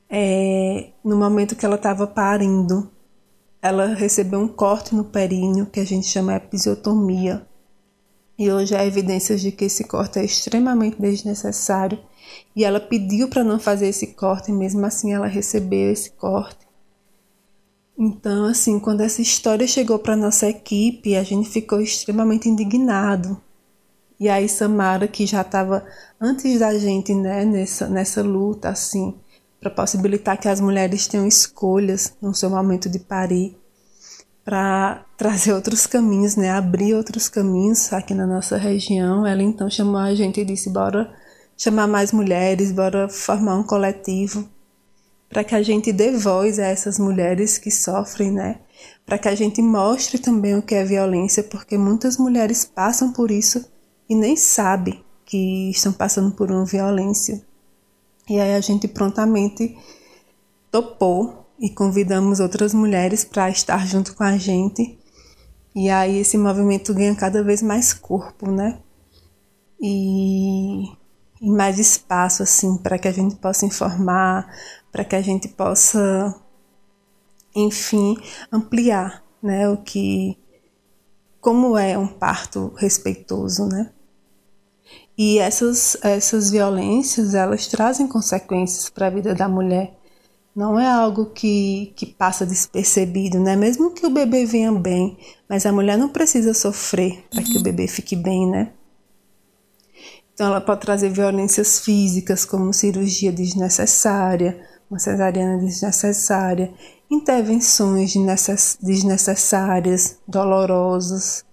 é, no momento que ela estava parindo, ela recebeu um corte no períneo, que a gente chama episiotomia. E hoje há evidências de que esse corte é extremamente desnecessário. E ela pediu para não fazer esse corte, mesmo assim ela recebeu esse corte. Então, assim, quando essa história chegou para nossa equipe, a gente ficou extremamente indignado. E aí Samara, que já estava antes da gente, né, nessa, nessa luta, assim, para possibilitar que as mulheres tenham escolhas no seu momento de parir, para trazer outros caminhos, né, abrir outros caminhos aqui na nossa região. Ela então chamou a gente e disse: bora chamar mais mulheres, bora formar um coletivo para que a gente dê voz a essas mulheres que sofrem, né? Para que a gente mostre também o que é violência, porque muitas mulheres passam por isso e nem sabem que estão passando por uma violência. E aí a gente prontamente topou e convidamos outras mulheres para estar junto com a gente. E aí esse movimento ganha cada vez mais corpo, né? E, e mais espaço assim para que a gente possa informar, para que a gente possa, enfim, ampliar, né, o que como é um parto respeitoso, né? E essas essas violências, elas trazem consequências para a vida da mulher. Não é algo que, que passa despercebido, né? Mesmo que o bebê venha bem, mas a mulher não precisa sofrer para que o bebê fique bem, né? Então, ela pode trazer violências físicas, como cirurgia desnecessária, uma cesariana desnecessária, intervenções desnecessárias, dolorosas,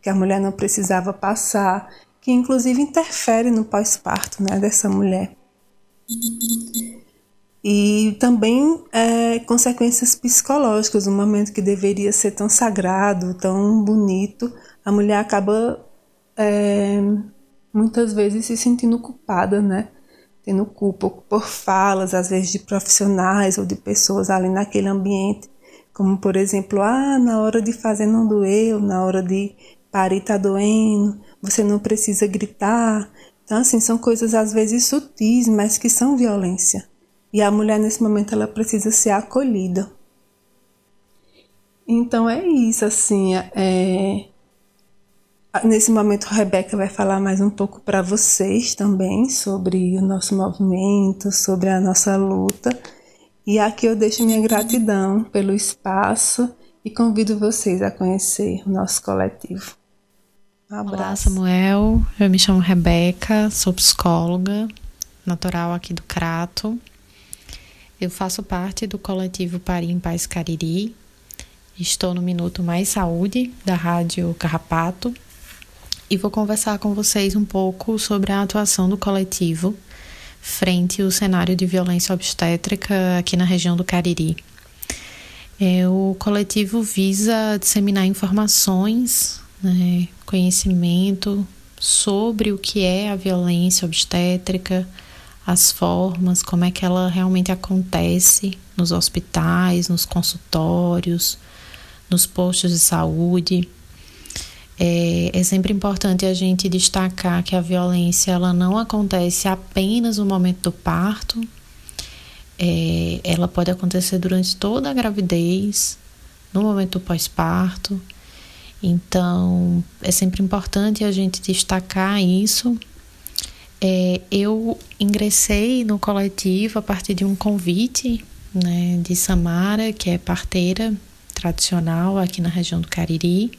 que a mulher não precisava passar, que inclusive interfere no pós-parto né, dessa mulher. E também é, consequências psicológicas, um momento que deveria ser tão sagrado, tão bonito, a mulher acaba é, muitas vezes se sentindo culpada, né? Tendo culpa por falas, às vezes de profissionais ou de pessoas ali naquele ambiente, como por exemplo, ah, na hora de fazer não doeu, na hora de parir tá doendo, você não precisa gritar. Então, assim, são coisas às vezes sutis, mas que são violência. E a mulher nesse momento ela precisa ser acolhida. Então é isso, assim, é, Nesse momento, a Rebeca vai falar mais um pouco para vocês também sobre o nosso movimento, sobre a nossa luta. E aqui eu deixo minha gratidão pelo espaço e convido vocês a conhecer o nosso coletivo. Um abraço. Olá, Samuel. Eu me chamo Rebeca, sou psicóloga, natural aqui do Crato. Eu faço parte do coletivo Parim Paz Cariri. Estou no Minuto Mais Saúde, da Rádio Carrapato, e vou conversar com vocês um pouco sobre a atuação do coletivo frente ao cenário de violência obstétrica aqui na região do Cariri. É, o coletivo visa disseminar informações, né, conhecimento sobre o que é a violência obstétrica, as formas, como é que ela realmente acontece nos hospitais, nos consultórios, nos postos de saúde é, é, sempre importante a gente destacar que a violência ela não acontece apenas no momento do parto, é, ela pode acontecer durante toda a gravidez, no momento do pós-parto. Então, é sempre importante a gente destacar isso. É, eu ingressei no coletivo a partir de um convite né, de Samara, que é parteira tradicional aqui na região do Cariri.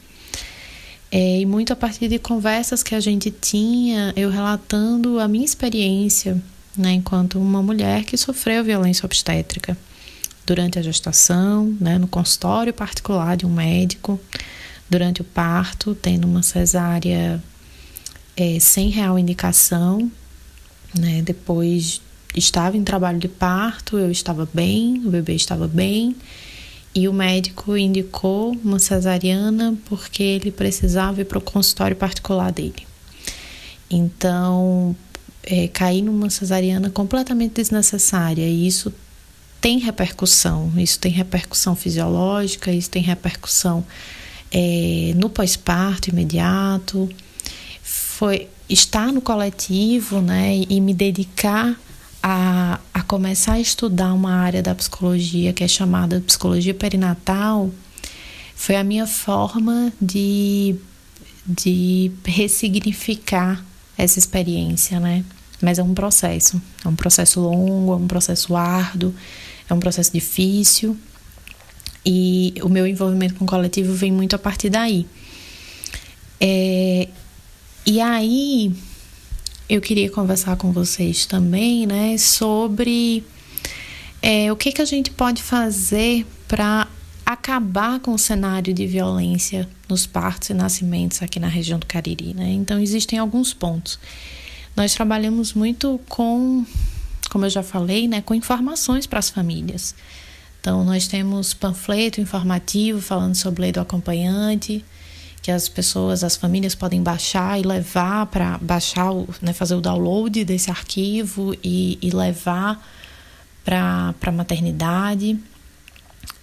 É, e muito a partir de conversas que a gente tinha, eu relatando a minha experiência, né, enquanto uma mulher que sofreu violência obstétrica durante a gestação, né, no consultório particular de um médico, durante o parto, tendo uma cesárea é, sem real indicação, né, depois estava em trabalho de parto, eu estava bem, o bebê estava bem, e o médico indicou uma cesariana porque ele precisava ir para o consultório particular dele. Então, é, caí numa cesariana completamente desnecessária e isso tem repercussão. Isso tem repercussão fisiológica, isso tem repercussão é, no pós-parto imediato. Foi estar no coletivo, né, e me dedicar a, a começar a estudar uma área da psicologia que é chamada psicologia perinatal foi a minha forma de, de ressignificar essa experiência, né? Mas é um processo, é um processo longo, é um processo árduo, é um processo difícil e o meu envolvimento com o coletivo vem muito a partir daí. É, e aí eu queria conversar com vocês também, né, sobre é, o que, que a gente pode fazer para acabar com o cenário de violência nos partos e nascimentos aqui na região do Cariri, né? Então existem alguns pontos. Nós trabalhamos muito com, como eu já falei, né, com informações para as famílias. Então nós temos panfleto informativo falando sobre lei do acompanhante, que as pessoas, as famílias podem baixar e levar para baixar, né, fazer o download desse arquivo e, e levar para a maternidade.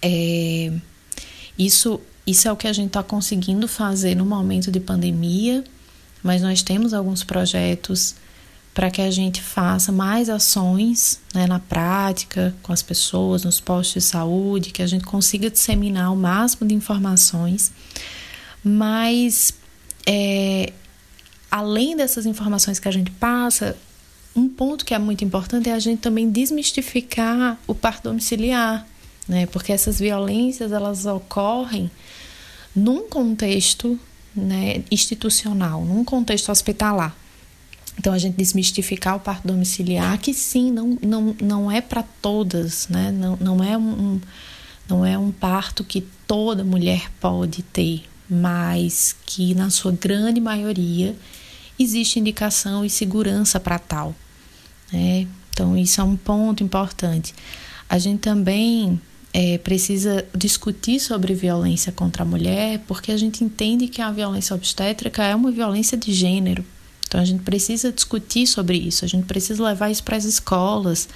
É, isso, isso é o que a gente está conseguindo fazer no momento de pandemia, mas nós temos alguns projetos para que a gente faça mais ações né, na prática, com as pessoas, nos postos de saúde, que a gente consiga disseminar o máximo de informações. Mas, é, além dessas informações que a gente passa, um ponto que é muito importante é a gente também desmistificar o parto domiciliar, né? Porque essas violências elas ocorrem num contexto né, institucional, num contexto hospitalar. Então a gente desmistificar o parto domiciliar, que sim, não, não, não é para todas, né? Não, não é um, não é um parto que toda mulher pode ter, mas que na sua grande maioria existe indicação e segurança para tal. Né? Então, isso é um ponto importante. A gente também é, precisa discutir sobre violência contra a mulher, porque a gente entende que a violência obstétrica é uma violência de gênero. Então, a gente precisa discutir sobre isso, a gente precisa levar isso para as escolas,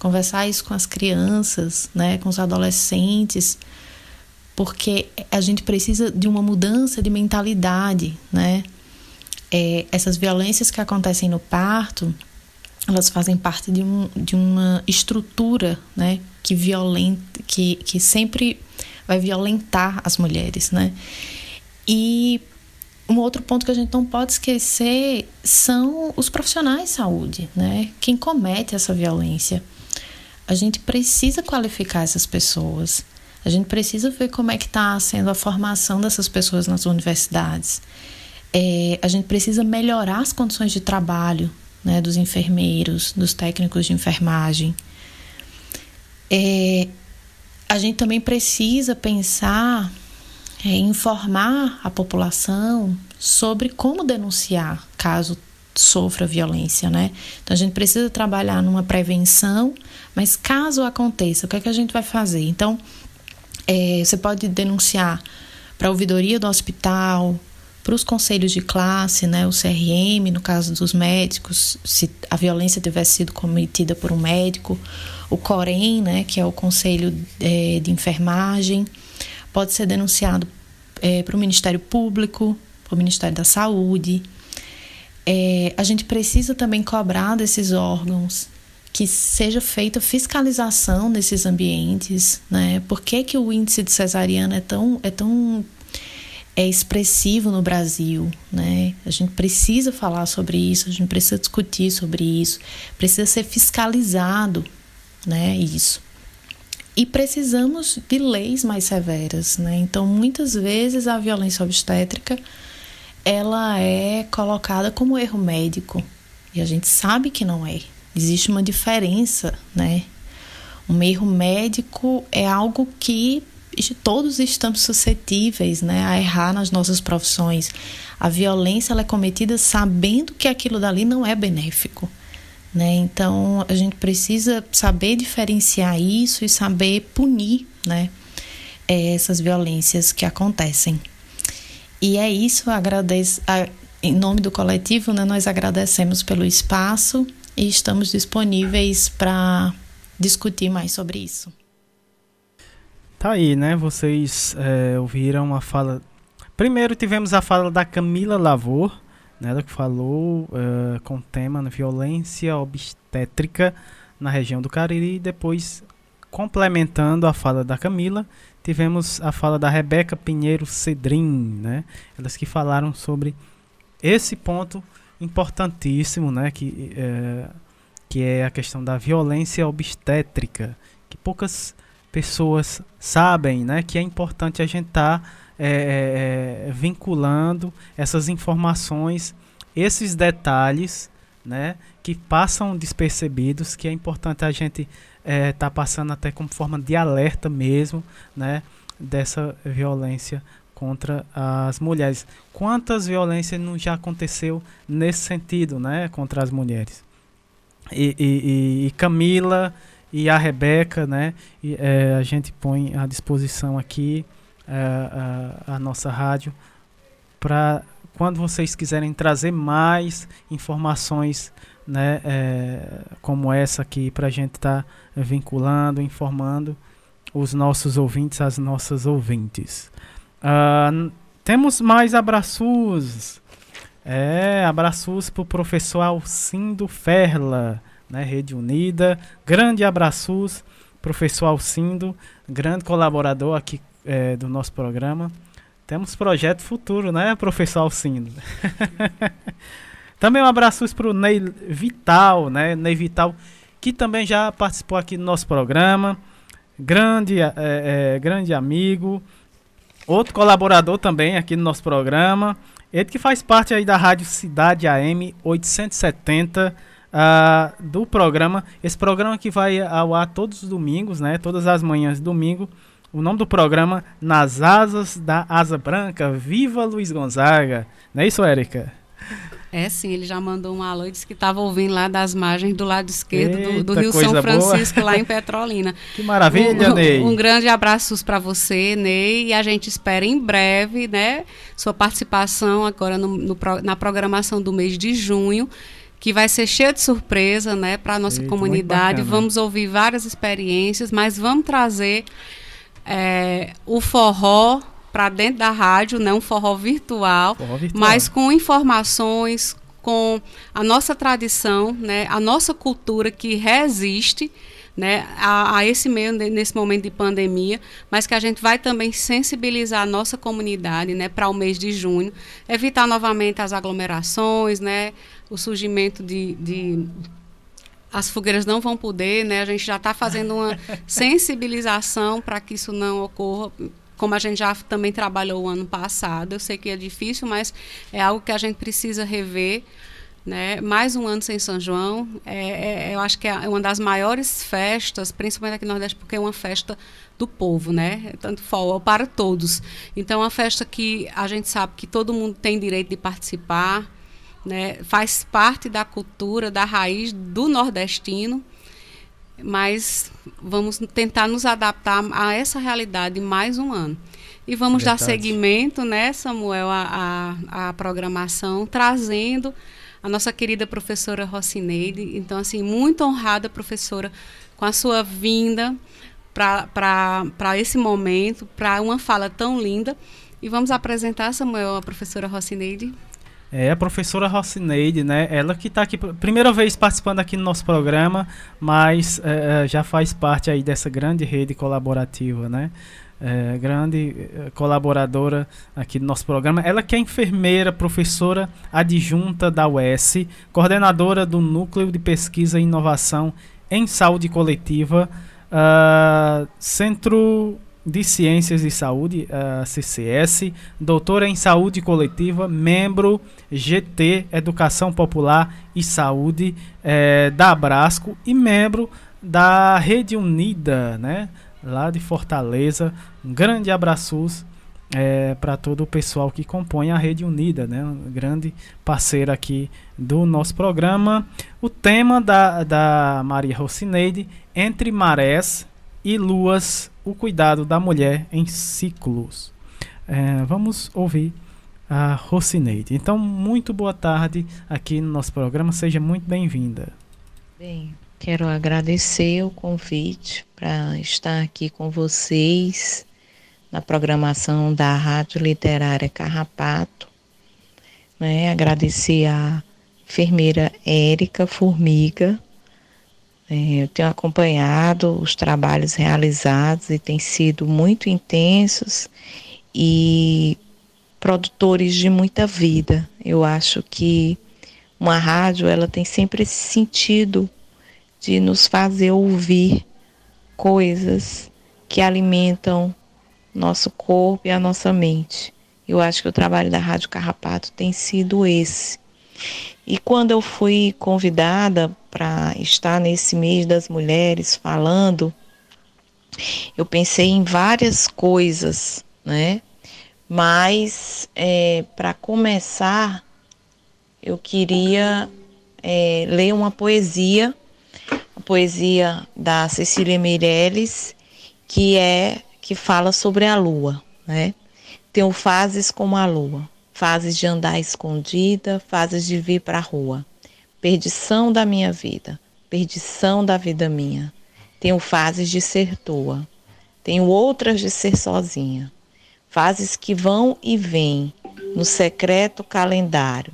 conversar isso com as crianças, né, com os adolescentes, porque a gente precisa de uma mudança de mentalidade, né? É, essas violências que acontecem no parto, elas fazem parte de, um, de uma estrutura, né, que violenta, que, que sempre vai violentar as mulheres, né? E um outro ponto que a gente não pode esquecer são os profissionais de saúde, né? Quem comete essa violência. A gente precisa qualificar essas pessoas. A gente precisa ver como é que está sendo a formação dessas pessoas nas universidades. É, a gente precisa melhorar as condições de trabalho né, dos enfermeiros, dos técnicos de enfermagem. É, a gente também precisa pensar é, informar a população sobre como denunciar caso sofra violência, né? Então a gente precisa trabalhar numa prevenção, mas caso aconteça, o que é que a gente vai fazer? Então é, você pode denunciar para a ouvidoria do hospital, para os conselhos de classe, né, o CRM, no caso dos médicos, se a violência tivesse sido cometida por um médico, o COREM, né, que é o Conselho é, de Enfermagem, pode ser denunciado é, para o Ministério Público, para o Ministério da Saúde. É, a gente precisa também cobrar desses órgãos que seja feita fiscalização nesses ambientes, né? Por que, que o índice de cesariana é tão, é tão é expressivo no Brasil, né? A gente precisa falar sobre isso, a gente precisa discutir sobre isso, precisa ser fiscalizado, né? Isso. E precisamos de leis mais severas, né? Então, muitas vezes a violência obstétrica ela é colocada como erro médico e a gente sabe que não é. Existe uma diferença, né? Um erro médico é algo que todos estamos suscetíveis, né, a errar nas nossas profissões. A violência é cometida sabendo que aquilo dali não é benéfico. Né? Então a gente precisa saber diferenciar isso e saber punir né? É, essas violências que acontecem. E é isso, agradeço, em nome do coletivo, né, nós agradecemos pelo espaço e estamos disponíveis para discutir mais sobre isso. Tá aí, né? Vocês é, ouviram a fala. Primeiro tivemos a fala da Camila Lavor, né, ela que falou uh, com o tema violência obstétrica na região do Cariri. E depois, complementando a fala da Camila, tivemos a fala da Rebeca Pinheiro Cedrin, né? Elas que falaram sobre esse ponto importantíssimo, né? Que, é, que é a questão da violência obstétrica, que poucas pessoas sabem, né? Que é importante a gente estar tá é, é, é, vinculando essas informações, esses detalhes, né, que passam despercebidos, que é importante a gente estar é, tá passando até como forma de alerta mesmo, né, dessa violência contra as mulheres. Quantas violências não já aconteceu nesse sentido, né, contra as mulheres? E, e, e Camila e a Rebeca, né, e, é, a gente põe à disposição aqui a, a, a nossa rádio para quando vocês quiserem trazer mais informações né, é, como essa aqui para a gente estar tá vinculando, informando os nossos ouvintes, as nossas ouvintes. Uh, temos mais abraços. É, abraços pro professor Alcindo Ferla, né, Rede Unida. Grande abraços, professor Alcindo, grande colaborador aqui é, do nosso programa. Temos projeto futuro, né, professor Alcindo? (laughs) também um abraço para o Ney Vital, né, Ney Vital, que também já participou aqui do nosso programa. Grande, é, é, grande amigo. Outro colaborador também aqui no nosso programa. Ele que faz parte aí da Rádio Cidade AM 870 uh, do programa. Esse programa que vai ao ar todos os domingos, né? Todas as manhãs de domingo. O nome do programa Nas Asas da Asa Branca. Viva Luiz Gonzaga. Não é isso, Érica? É sim, ele já mandou um alô e disse que estava ouvindo lá das margens do lado esquerdo Eita, do, do, Rio São Francisco, boa. lá em Petrolina. Que maravilha, um, Ney. Um grande abraço para você, Ney, e a gente espera em breve, né, sua participação agora no, no, na programação do mês de junho que vai ser cheia de surpresa, né, para a nossa Eita, comunidade. Vamos ouvir várias experiências, mas vamos trazer é, o forró para dentro da rádio, né, um forró virtual, forró virtual, mas com informações, com a nossa tradição, né, a nossa cultura que resiste né, a, a, esse meio nesse momento de pandemia, mas que a gente vai também sensibilizar a nossa comunidade, né, para o mês de junho, evitar novamente as aglomerações, né, o surgimento de, de as fogueiras não vão poder, né, a gente já está fazendo uma (laughs) sensibilização para que isso não ocorra como a gente já também trabalhou o ano passado. Eu sei que é difícil, mas é algo que a gente precisa rever. Né? Mais um ano sem São João. É, é, eu acho que é uma das maiores festas, principalmente aqui no Nordeste, porque é uma festa do povo, né? Tanto forró para todos. Então, é uma festa que a gente sabe que todo mundo tem direito de participar, né? faz parte da cultura, da raiz do nordestino mas vamos tentar nos adaptar a essa realidade mais um ano. E vamos Verdade. dar seguimento, né, Samuel, à, à, programação, trazendo a nossa querida professora Rocineide. Então, assim, muito honrada, professora, com a sua vinda para esse momento, para uma fala tão linda. E vamos apresentar, Samuel, a professora Rocineide. É a professora Rocineide, né? Ela que está aqui, primeira vez participando aqui no nosso programa, mas é, é, já faz parte aí dessa grande rede colaborativa, né? É, grande é, colaboradora aqui do nosso programa. Ela que é enfermeira, professora adjunta da UES, coordenadora do Núcleo de Pesquisa e Inovação em Saúde Coletiva, uh, Centro de Ciências e Saúde, a CCS, doutora em Saúde Coletiva, membro GT Educação Popular e Saúde é, da Abrasco e membro da Rede Unida, né, lá de Fortaleza. Um grande abraço é, para todo o pessoal que compõe a Rede Unida, né, um grande parceiro aqui do nosso programa. O tema da, da Maria Rocineide, Entre Marés e Luas o cuidado da mulher em ciclos. É, vamos ouvir a Rocineide. Então, muito boa tarde aqui no nosso programa. Seja muito bem-vinda. Bem, quero agradecer o convite para estar aqui com vocês na programação da Rádio Literária Carrapato. Né? Agradecer a enfermeira Érica Formiga eu tenho acompanhado os trabalhos realizados e têm sido muito intensos e produtores de muita vida. Eu acho que uma rádio ela tem sempre esse sentido de nos fazer ouvir coisas que alimentam nosso corpo e a nossa mente. Eu acho que o trabalho da Rádio Carrapato tem sido esse. E quando eu fui convidada para estar nesse mês das mulheres falando, eu pensei em várias coisas, né? Mas é, para começar, eu queria é, ler uma poesia, a poesia da Cecília Meirelles, que é que fala sobre a lua, né? Tenho fases como a lua fases de andar escondida, fases de vir para a rua. Perdição da minha vida, perdição da vida minha. Tenho fases de ser tua, tenho outras de ser sozinha. Fases que vão e vêm no secreto calendário,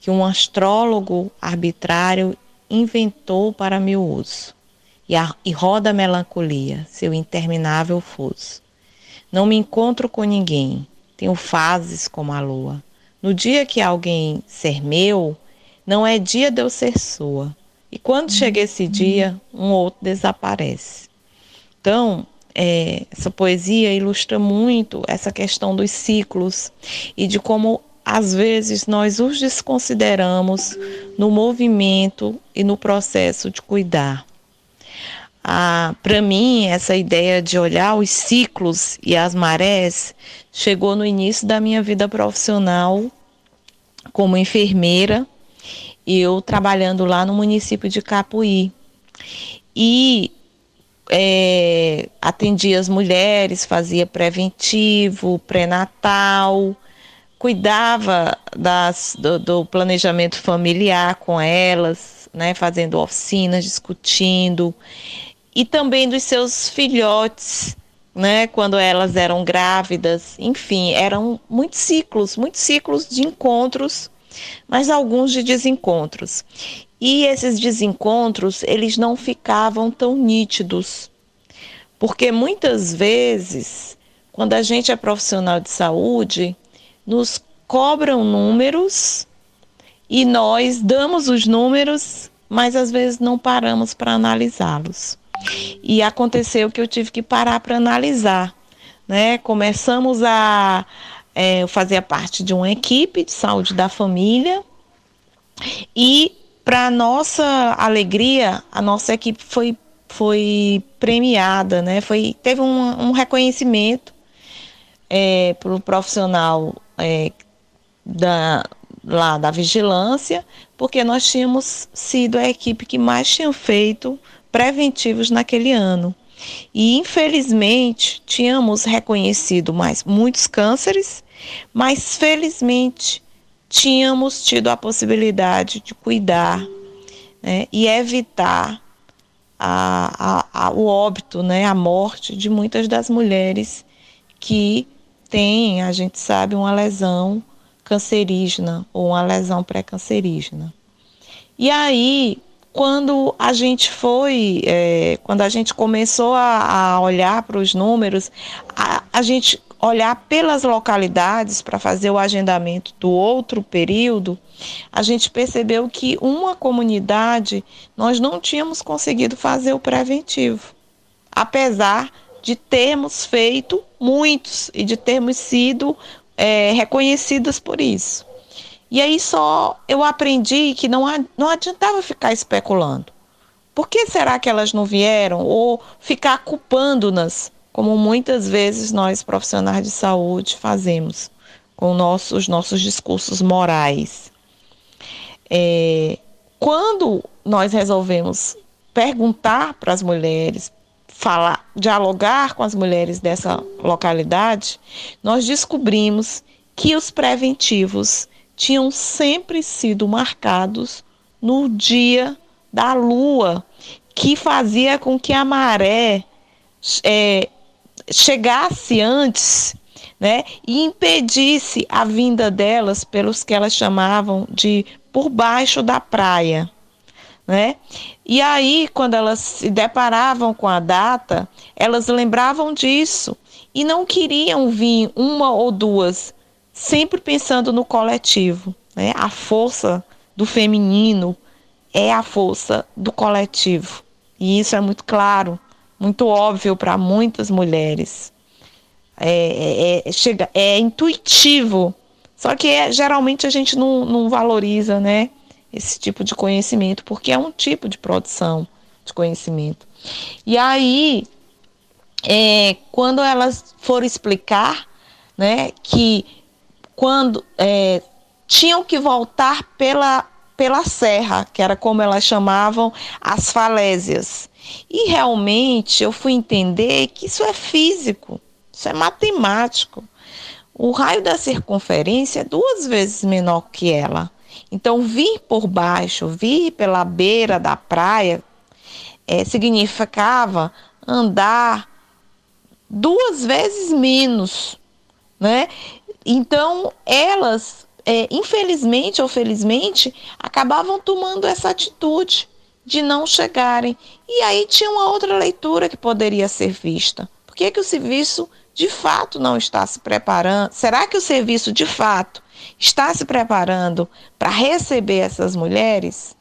que um astrólogo arbitrário inventou para meu uso. E, a, e roda a melancolia, seu interminável fuso. Não me encontro com ninguém, tenho fases como a lua. No dia que alguém ser meu, não é dia de eu ser sua. E quando chega esse dia, um outro desaparece. Então, é, essa poesia ilustra muito essa questão dos ciclos e de como às vezes nós os desconsideramos no movimento e no processo de cuidar. Ah, Para mim, essa ideia de olhar os ciclos e as marés chegou no início da minha vida profissional como enfermeira, eu trabalhando lá no município de Capuí. E é, atendia as mulheres, fazia preventivo, pré-natal, cuidava das, do, do, planejamento familiar com elas, né, fazendo oficinas, discutindo, e também dos seus filhotes, né, quando elas eram grávidas, enfim, eram muitos ciclos, muitos ciclos de encontros, mas alguns de desencontros. E esses desencontros, eles não ficavam tão nítidos, porque muitas vezes, quando a gente é profissional de saúde, nos cobram números e nós damos os números, mas às vezes não paramos para analisá-los. E aconteceu que eu tive que parar para analisar. Né? Começamos a. É, fazia parte de uma equipe de saúde da família e, para nossa alegria, a nossa equipe foi, foi premiada, né? foi, teve um, um reconhecimento é, para o profissional é, da, lá da vigilância, porque nós tínhamos sido a equipe que mais tinha feito preventivos naquele ano. E infelizmente tínhamos reconhecido mais muitos cânceres, mas felizmente tínhamos tido a possibilidade de cuidar né, e evitar a, a, a, o óbito, né, a morte de muitas das mulheres que têm, a gente sabe, uma lesão cancerígena ou uma lesão pré-cancerígena. E aí quando a gente foi, é, quando a gente começou a, a olhar para os números, a, a gente olhar pelas localidades para fazer o agendamento do outro período, a gente percebeu que uma comunidade nós não tínhamos conseguido fazer o preventivo, apesar de termos feito muitos e de termos sido é, reconhecidas por isso. E aí só eu aprendi que não, não adiantava ficar especulando. Por que será que elas não vieram? Ou ficar culpando-nas, como muitas vezes nós profissionais de saúde fazemos com nossos, os nossos discursos morais. É, quando nós resolvemos perguntar para as mulheres, falar, dialogar com as mulheres dessa localidade, nós descobrimos que os preventivos tinham sempre sido marcados no dia da lua, que fazia com que a maré é, chegasse antes né, e impedisse a vinda delas pelos que elas chamavam de por baixo da praia. Né? E aí, quando elas se deparavam com a data, elas lembravam disso e não queriam vir uma ou duas sempre pensando no coletivo. Né? A força do feminino é a força do coletivo. E isso é muito claro, muito óbvio para muitas mulheres. É, é, é, chega, é intuitivo, só que é, geralmente a gente não, não valoriza né, esse tipo de conhecimento, porque é um tipo de produção de conhecimento. E aí, é, quando elas foram explicar né, que quando é, tinham que voltar pela, pela serra, que era como elas chamavam as falésias. E realmente eu fui entender que isso é físico, isso é matemático. O raio da circunferência é duas vezes menor que ela. Então, vir por baixo, vir pela beira da praia, é, significava andar duas vezes menos, né? Então, elas é, infelizmente ou felizmente, acabavam tomando essa atitude de não chegarem. E aí tinha uma outra leitura que poderia ser vista. Por que, que o serviço de fato não está se preparando? Será que o serviço de fato está se preparando para receber essas mulheres?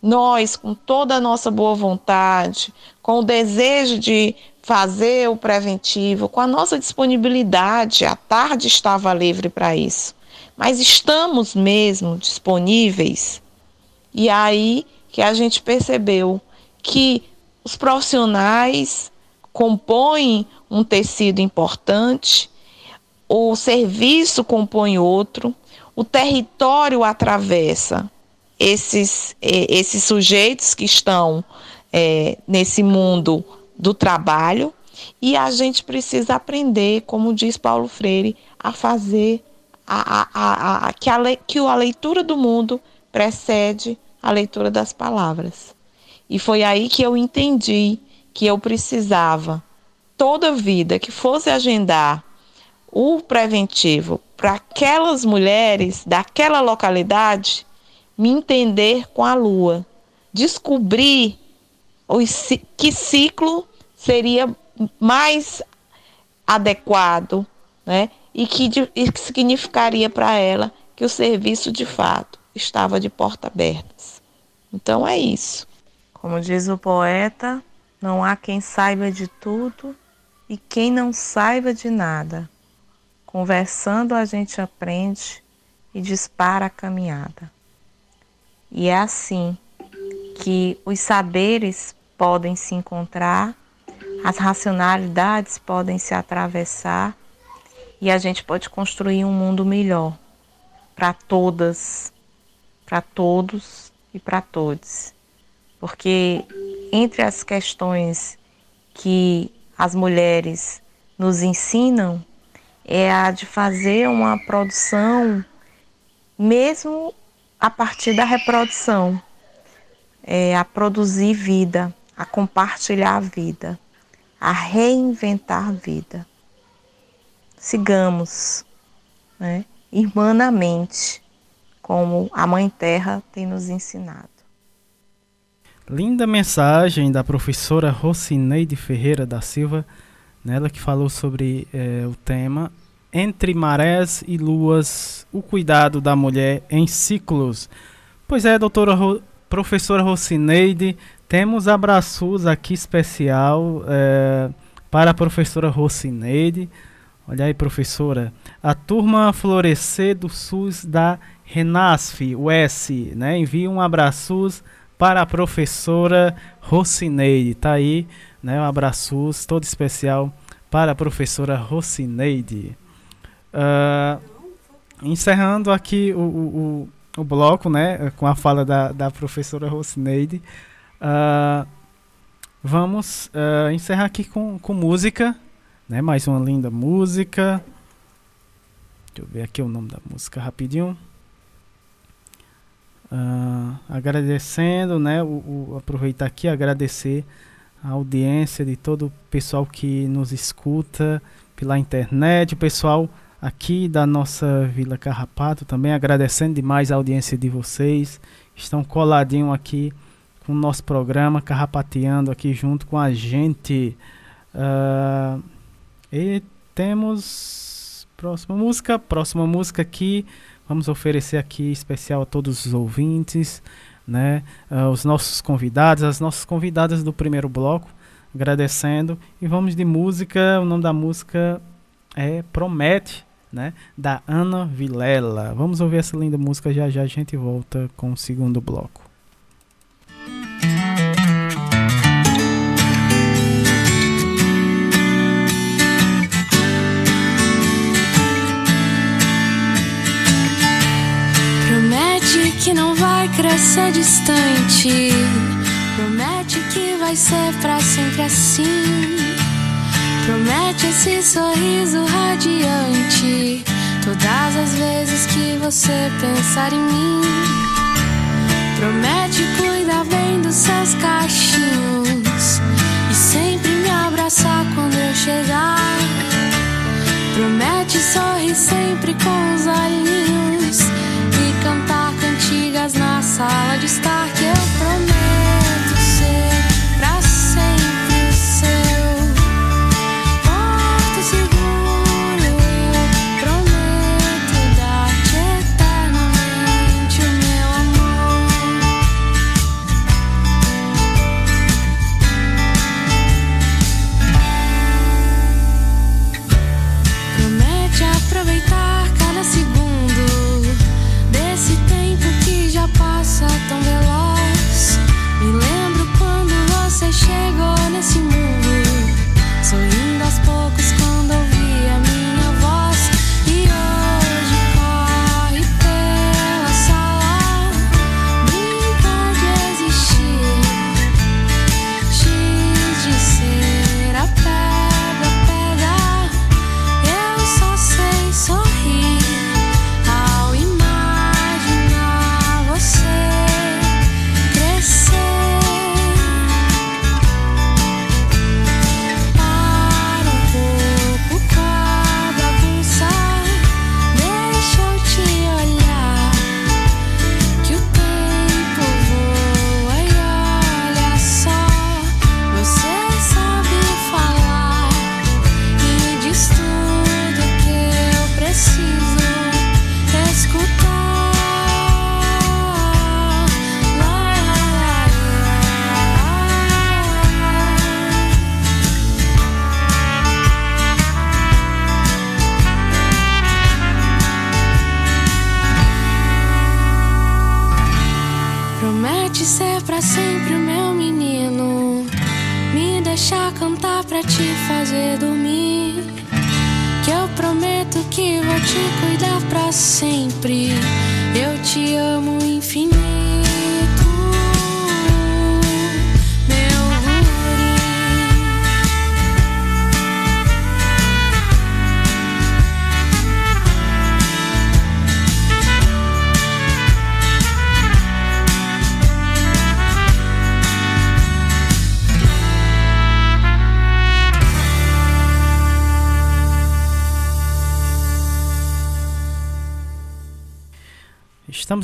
Nós, com toda a nossa boa vontade, com o desejo de fazer o preventivo, com a nossa disponibilidade, a tarde estava livre para isso. Mas estamos mesmo disponíveis? E aí que a gente percebeu que os profissionais compõem um tecido importante, o serviço compõe outro, o território atravessa esses, esses sujeitos que estão é, nesse mundo do trabalho e a gente precisa aprender, como diz Paulo Freire, a fazer a, a, a, que, a, que a leitura do mundo precede a leitura das palavras. E foi aí que eu entendi que eu precisava, toda vida que fosse agendar o preventivo para aquelas mulheres daquela localidade, me entender com a lua, descobrir que ciclo seria mais adequado, né? E que, e que significaria para ela que o serviço de fato estava de porta abertas. Então é isso. Como diz o poeta, não há quem saiba de tudo e quem não saiba de nada. Conversando a gente aprende e dispara a caminhada. E é assim que os saberes podem se encontrar, as racionalidades podem se atravessar e a gente pode construir um mundo melhor para todas, para todos e para todos. Porque entre as questões que as mulheres nos ensinam é a de fazer uma produção mesmo a partir da reprodução, é a produzir vida, a compartilhar a vida, a reinventar vida. Sigamos, né, irmanamente, como a Mãe Terra tem nos ensinado. Linda mensagem da professora Rocineide Ferreira da Silva, nela que falou sobre é, o tema Entre Marés e Luas, o cuidado da mulher em ciclos. Pois é, doutora Ro professora Rocineide, temos abraços aqui especial é, para a professora Rocineide. Olha aí, professora. A turma Florescer do SUS da Renasf, o S, né? Envia um abraços para a professora Rocineide. Tá aí, né? Um abraços todo especial para a professora Rocineide. Uh, encerrando aqui o, o, o, bloco, né? Com a fala da, da professora Rocineide. Uh, vamos uh, encerrar aqui com, com música, né? Mais uma linda música. Deixa eu ver aqui o nome da música rapidinho. Uh, agradecendo, né? O, o, aproveitar aqui agradecer a audiência de todo o pessoal que nos escuta pela internet, o pessoal aqui da nossa Vila Carrapato também agradecendo demais a audiência de vocês. Estão coladinho aqui com o nosso programa, carrapateando aqui junto com a gente. Uh, e temos próxima música, próxima música aqui. Vamos oferecer aqui especial a todos os ouvintes, né? Uh, os nossos convidados, as nossas convidadas do primeiro bloco, agradecendo. E vamos de música. O nome da música é Promete, né? Da Ana Vilela. Vamos ouvir essa linda música já já a gente volta com o segundo bloco. Que não vai crescer distante. Promete que vai ser pra sempre assim. Promete esse sorriso radiante. Todas as vezes que você pensar em mim. Promete cuidar bem dos seus cachinhos. E sempre me abraçar quando eu chegar. Promete sorrir sempre com os olhinhos te sala de estar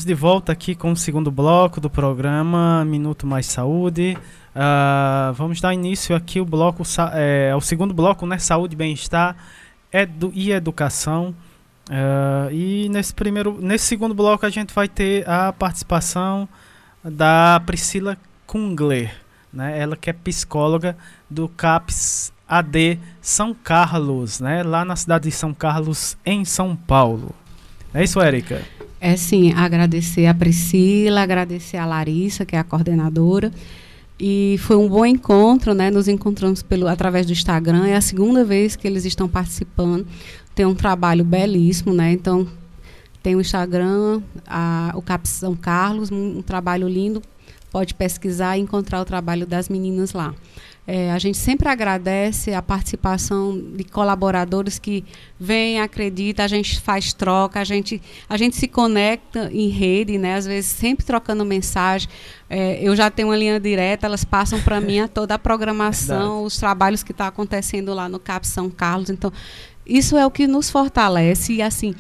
de volta aqui com o segundo bloco do programa Minuto Mais Saúde. Uh, vamos dar início aqui o bloco, é, o segundo bloco, né? Saúde, bem-estar edu e educação. Uh, e nesse primeiro, nesse segundo bloco a gente vai ter a participação da Priscila Kungler, né? Ela que é psicóloga do CAPS AD São Carlos, né? Lá na cidade de São Carlos, em São Paulo. É isso, Érica? É sim, agradecer a Priscila, agradecer a Larissa, que é a coordenadora. E foi um bom encontro, né? Nos encontramos pelo, através do Instagram. É a segunda vez que eles estão participando. Tem um trabalho belíssimo, né? Então, tem o Instagram, a, o Cap São Carlos, um, um trabalho lindo. Pode pesquisar e encontrar o trabalho das meninas lá. É, a gente sempre agradece a participação de colaboradores que vêm, acreditam, a gente faz troca, a gente, a gente se conecta em rede, né? às vezes sempre trocando mensagem. É, eu já tenho uma linha direta, elas passam para mim toda a programação, os trabalhos que estão tá acontecendo lá no CAP São Carlos. Então, isso é o que nos fortalece e assim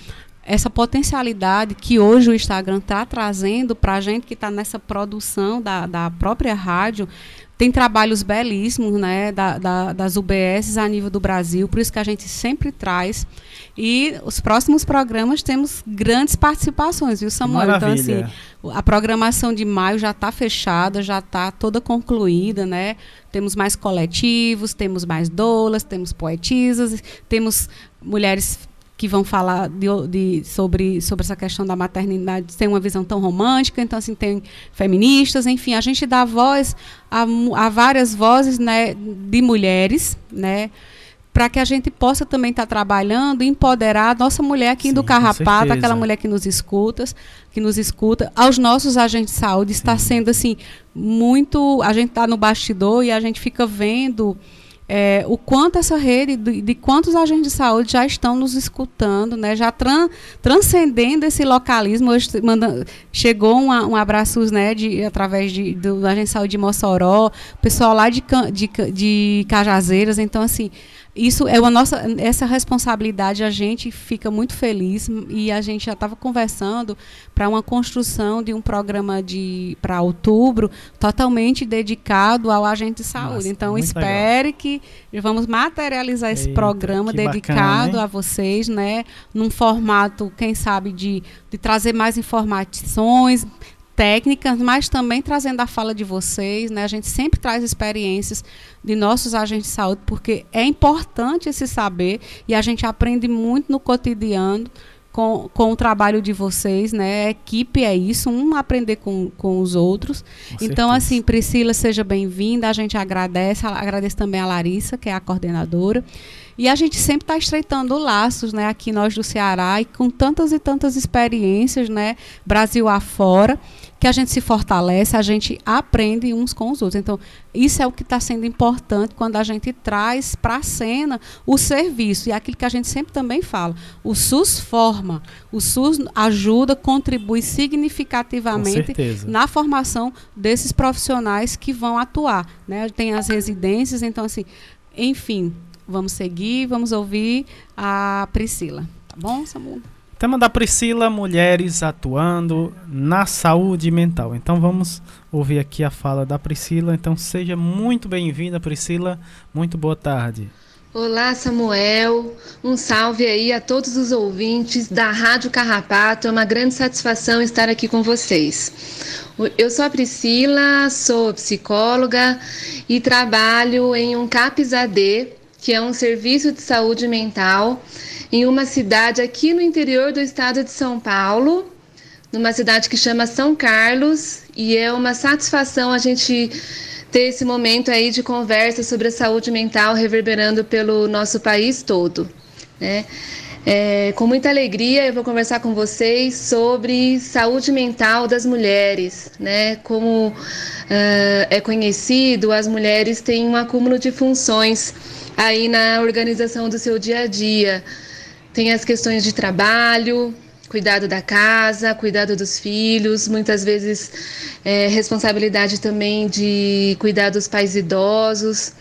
essa potencialidade que hoje o Instagram está trazendo para a gente que está nessa produção da, da própria rádio, tem trabalhos belíssimos né, da, da, das UBS a nível do Brasil, por isso que a gente sempre traz. E os próximos programas temos grandes participações, viu, Samuel? Maravilha. Então, assim, a programação de maio já está fechada, já está toda concluída, né? Temos mais coletivos, temos mais doulas, temos poetisas, temos mulheres que vão falar de, de, sobre, sobre essa questão da maternidade, tem uma visão tão romântica, então assim, tem feministas, enfim, a gente dá voz a, a várias vozes né, de mulheres, né? para que a gente possa também estar tá trabalhando e empoderar a nossa mulher aqui Sim, do Carrapato, aquela mulher que nos escuta, que nos escuta, aos nossos agentes de saúde, está sendo assim muito, a gente está no bastidor e a gente fica vendo é, o quanto essa rede, de, de, quantos agentes de saúde já estão nos escutando, né, já tran, transcendendo esse localismo. Hoje manda, chegou uma, um abraço né, de, através de, do agente de saúde de Mossoró, pessoal lá de, de, de Cajazeiras. Então, assim, isso é uma nossa essa responsabilidade a gente fica muito feliz e a gente já estava conversando para uma construção de um programa de para outubro totalmente dedicado ao agente de saúde. Nossa, então espere legal. que vamos materializar esse Eita, programa dedicado bacana, a vocês né? Num formato quem sabe de, de trazer mais informações técnicas, mas também trazendo a fala de vocês, né? A gente sempre traz experiências de nossos agentes de saúde, porque é importante esse saber e a gente aprende muito no cotidiano com, com o trabalho de vocês, né? A equipe é isso, um aprender com, com os outros. Com então, assim, Priscila, seja bem-vinda. A gente agradece, agradece também a Larissa, que é a coordenadora. E a gente sempre está estreitando laços, né, aqui nós do Ceará, e com tantas e tantas experiências, né, Brasil afora que a gente se fortalece, a gente aprende uns com os outros. Então, isso é o que está sendo importante quando a gente traz para a cena o serviço. E é aquilo que a gente sempre também fala. O SUS forma, o SUS ajuda, contribui significativamente na formação desses profissionais que vão atuar. Né? Tem as residências, então, assim, enfim, vamos seguir, vamos ouvir a Priscila. Tá bom, Samuel? Tema da Priscila, mulheres atuando na saúde mental. Então vamos ouvir aqui a fala da Priscila. Então seja muito bem-vinda, Priscila. Muito boa tarde. Olá, Samuel. Um salve aí a todos os ouvintes da Rádio Carrapato. É uma grande satisfação estar aqui com vocês. Eu sou a Priscila, sou psicóloga e trabalho em um CAPS AD, que é um serviço de saúde mental em uma cidade aqui no interior do estado de São Paulo, numa cidade que chama São Carlos, e é uma satisfação a gente ter esse momento aí de conversa sobre a saúde mental reverberando pelo nosso país todo, né? É, com muita alegria eu vou conversar com vocês sobre saúde mental das mulheres, né? Como uh, é conhecido, as mulheres têm um acúmulo de funções aí na organização do seu dia a dia. Tem as questões de trabalho, cuidado da casa, cuidado dos filhos, muitas vezes é, responsabilidade também de cuidar dos pais idosos.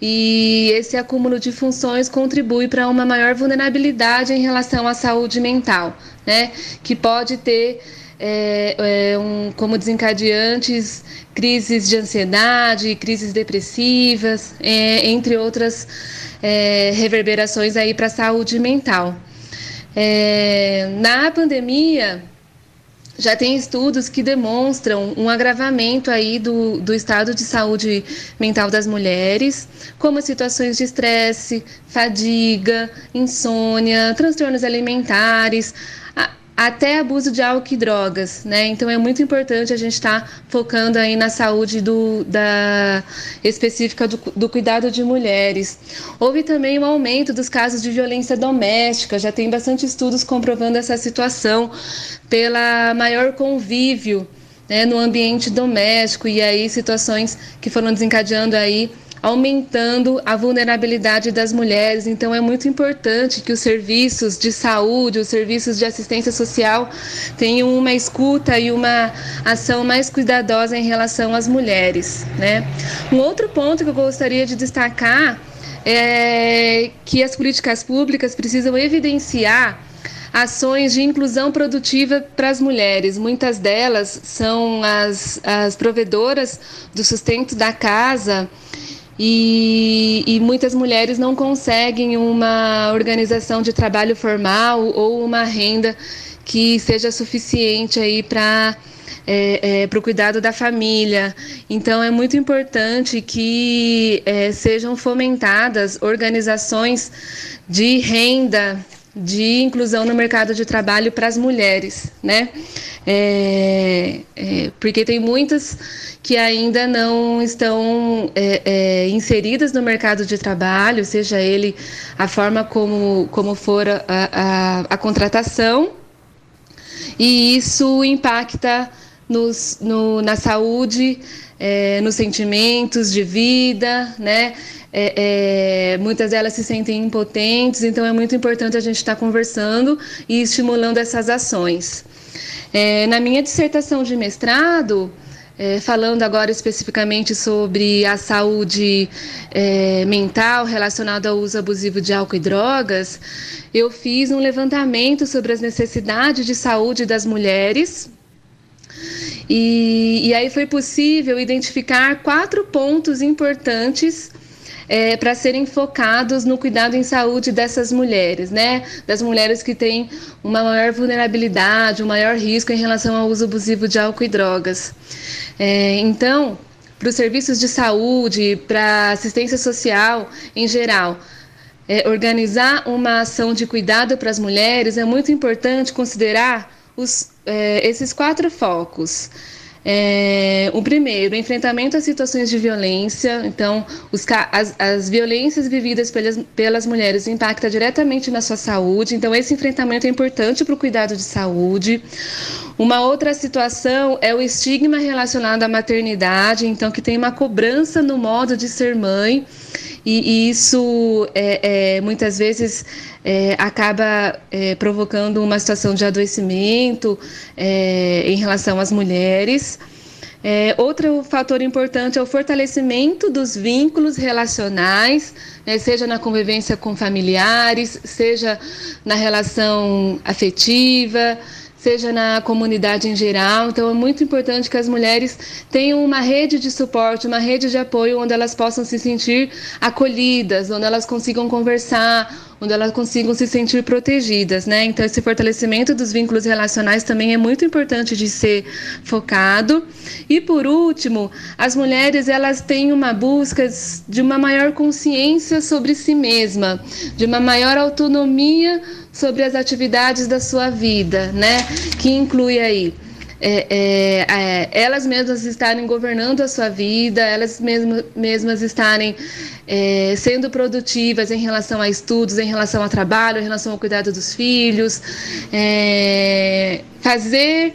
E esse acúmulo de funções contribui para uma maior vulnerabilidade em relação à saúde mental, né? Que pode ter é, é, um, como desencadeantes crises de ansiedade, crises depressivas, é, entre outras é, reverberações aí para a saúde mental. É, na pandemia, já tem estudos que demonstram um agravamento aí do, do estado de saúde mental das mulheres, como situações de estresse, fadiga, insônia, transtornos alimentares, até abuso de álcool e drogas, né? Então é muito importante a gente estar tá focando aí na saúde do, da específica do, do, cuidado de mulheres. Houve também um aumento dos casos de violência doméstica, já tem bastante estudos comprovando essa situação pela maior convívio né, no ambiente doméstico e aí situações que foram desencadeando aí aumentando a vulnerabilidade das mulheres. Então, é muito importante que os serviços de saúde, os serviços de assistência social tenham uma escuta e uma ação mais cuidadosa em relação às mulheres. Né? Um outro ponto que eu gostaria de destacar é que as políticas públicas precisam evidenciar ações de inclusão produtiva para as mulheres. Muitas delas são as, as provedoras do sustento da casa e, e, muitas mulheres não conseguem uma organização de trabalho formal ou uma renda que seja suficiente aí para é, é, para o cuidado da família. Então é muito importante que é, sejam fomentadas organizações de renda de inclusão no mercado de trabalho para as mulheres, né? É, é, porque tem muitas que ainda não estão é, é, inseridas no mercado de trabalho, seja ele a forma como, como for a, a, a contratação, e isso impacta nos, no, na saúde, é, nos sentimentos de vida, né? É, é, muitas delas se sentem impotentes, então é muito importante a gente estar tá conversando e estimulando essas ações. É, na minha dissertação de mestrado, é, falando agora especificamente sobre a saúde é, mental relacionada ao uso abusivo de álcool e drogas, eu fiz um levantamento sobre as necessidades de saúde das mulheres. E, e aí foi possível identificar quatro pontos importantes é, para serem focados no cuidado em saúde dessas mulheres, né? Das mulheres que têm uma maior vulnerabilidade, um maior risco em relação ao uso abusivo de álcool e drogas. É, então, para os serviços de saúde, para assistência social em geral, é, organizar uma ação de cuidado para as mulheres é muito importante considerar os, é, esses quatro focos. É, o primeiro, enfrentamento às situações de violência. Então, os, as, as violências vividas pelas, pelas mulheres impactam diretamente na sua saúde. Então, esse enfrentamento é importante para o cuidado de saúde. Uma outra situação é o estigma relacionado à maternidade, então, que tem uma cobrança no modo de ser mãe. E, isso é, é, muitas vezes é, acaba é, provocando uma situação de adoecimento é, em relação às mulheres. É, outro fator importante é o fortalecimento dos vínculos relacionais, né, seja na convivência com familiares, seja na relação afetiva, seja na comunidade em geral. Então, é muito importante que as mulheres tenham uma rede de suporte, uma rede de apoio onde elas possam se sentir acolhidas, onde elas consigam conversar, onde elas consigam se sentir protegidas, né? Então esse fortalecimento dos vínculos relacionais também é muito importante de ser focado. E por último, as mulheres elas têm uma busca de uma maior consciência sobre si mesma, de uma maior autonomia sobre as atividades da sua vida, né? Que inclui aí é, é, é, elas mesmas estarem governando a sua vida, elas mesmas, mesmas estarem é, sendo produtivas em relação a estudos, em relação ao trabalho, em relação ao cuidado dos filhos, é, fazer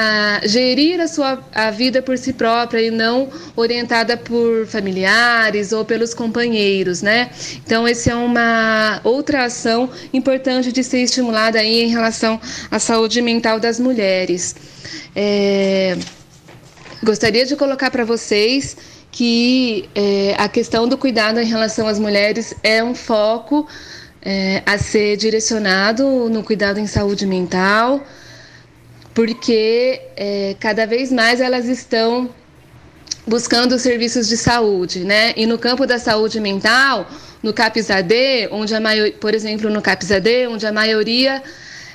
a gerir a sua a vida por si própria e não orientada por familiares ou pelos companheiros, né? Então esse é uma outra ação importante de ser estimulada aí em relação à saúde mental das mulheres. É, gostaria de colocar para vocês que é, a questão do cuidado em relação às mulheres é um foco é, a ser direcionado no cuidado em saúde mental porque é, cada vez mais elas estão buscando serviços de saúde, né? E no campo da saúde mental, no CAPS-AD, onde a por exemplo, no CAPS-AD, onde a maioria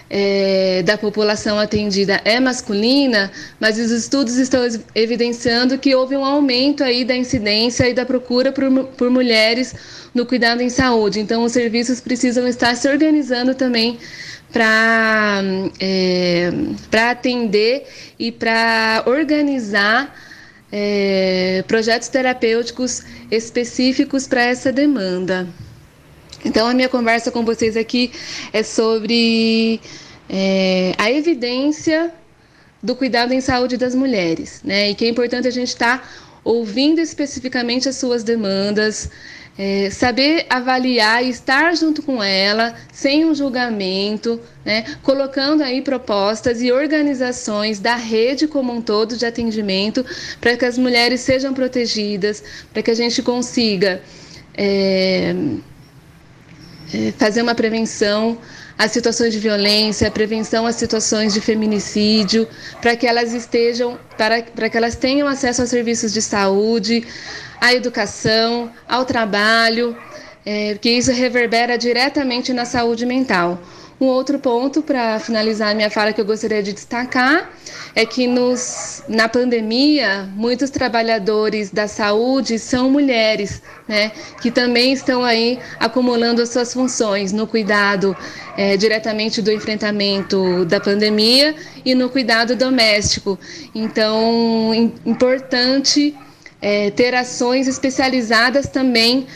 é, da população atendida é masculina, mas os estudos estão evidenciando que houve um aumento aí da incidência e da procura por, por mulheres no cuidado em saúde. Então, os serviços precisam estar se organizando também para é, atender e para organizar é, projetos terapêuticos específicos para essa demanda. Então, a minha conversa com vocês aqui é sobre é, a evidência do cuidado em saúde das mulheres, né? E que é importante a gente estar tá ouvindo especificamente as suas demandas, é, saber avaliar e estar junto com ela, sem um julgamento, né, colocando aí propostas e organizações da rede como um todo de atendimento para que as mulheres sejam protegidas, para que a gente consiga é, é, fazer uma prevenção às situações de violência, prevenção às situações de feminicídio, para que elas estejam, para, para que elas tenham acesso a serviços de saúde, à educação, ao trabalho, é, que isso reverbera diretamente na saúde mental. Um outro ponto para finalizar minha fala que eu gostaria de destacar é que nos, na pandemia muitos trabalhadores da saúde são mulheres, né, que também estão aí acumulando as suas funções no cuidado é, diretamente do enfrentamento da pandemia e no cuidado doméstico. Então, importante é, ter ações especializadas também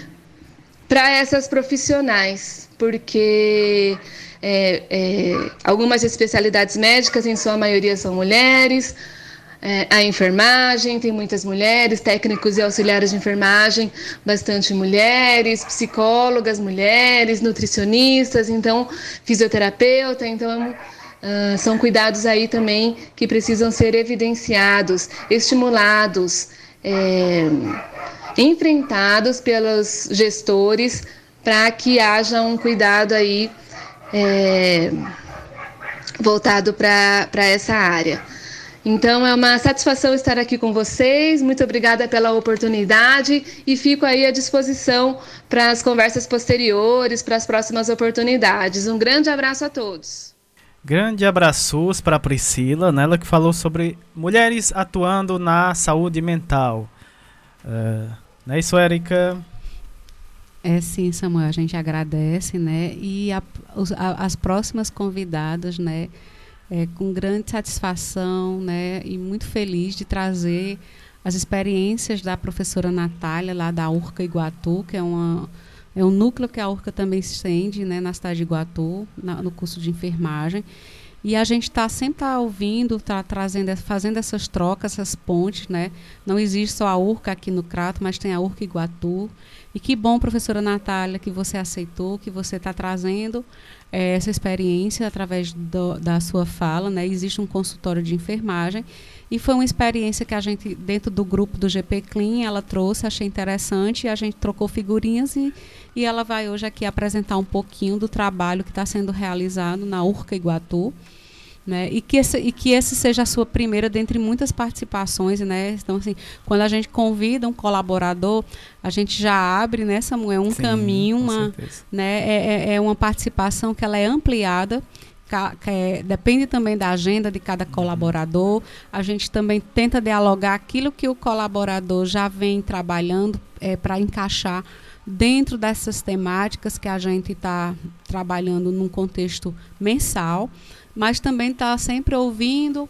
para essas profissionais, porque é, é, algumas especialidades médicas, em sua maioria, são mulheres. É, a enfermagem, tem muitas mulheres, técnicos e auxiliares de enfermagem, bastante mulheres, psicólogas, mulheres, nutricionistas, então, fisioterapeuta, então. Uh, são cuidados aí também que precisam ser evidenciados, estimulados, é, enfrentados pelos gestores para que haja um cuidado aí é, voltado para essa área. Então é uma satisfação estar aqui com vocês. Muito obrigada pela oportunidade e fico aí à disposição para as conversas posteriores, para as próximas oportunidades. Um grande abraço a todos. Grande abraços para Priscila, né? ela que falou sobre mulheres atuando na saúde mental. Uh, não é isso, Érica? É sim, Samuel, a gente agradece, né? E a, os, a, as próximas convidadas, né? É, com grande satisfação, né? E muito feliz de trazer as experiências da professora Natália, lá da Urca Iguatu, que é uma é um núcleo que a URCA também estende né, na cidade de Iguatu, na, no curso de enfermagem. E a gente está sempre tá ouvindo, está trazendo, fazendo essas trocas, essas pontes, né? Não existe só a URCA aqui no Crato, mas tem a URCA Iguatu. E que bom, professora Natália, que você aceitou, que você está trazendo é, essa experiência através do, da sua fala, né? Existe um consultório de enfermagem e foi uma experiência que a gente, dentro do grupo do GP Clean, ela trouxe, achei interessante, a gente trocou figurinhas e, e ela vai hoje aqui apresentar um pouquinho do trabalho que está sendo realizado na Urca Iguatu. Né? E, que esse, e que esse seja a sua primeira dentre muitas participações, né? Então, assim, quando a gente convida um colaborador, a gente já abre, né, Samuel, um Sim, caminho, uma, né, é, é, é uma participação que ela é ampliada é, depende também da agenda de cada colaborador. A gente também tenta dialogar aquilo que o colaborador já vem trabalhando é, para encaixar dentro dessas temáticas que a gente está trabalhando num contexto mensal, mas também está sempre ouvindo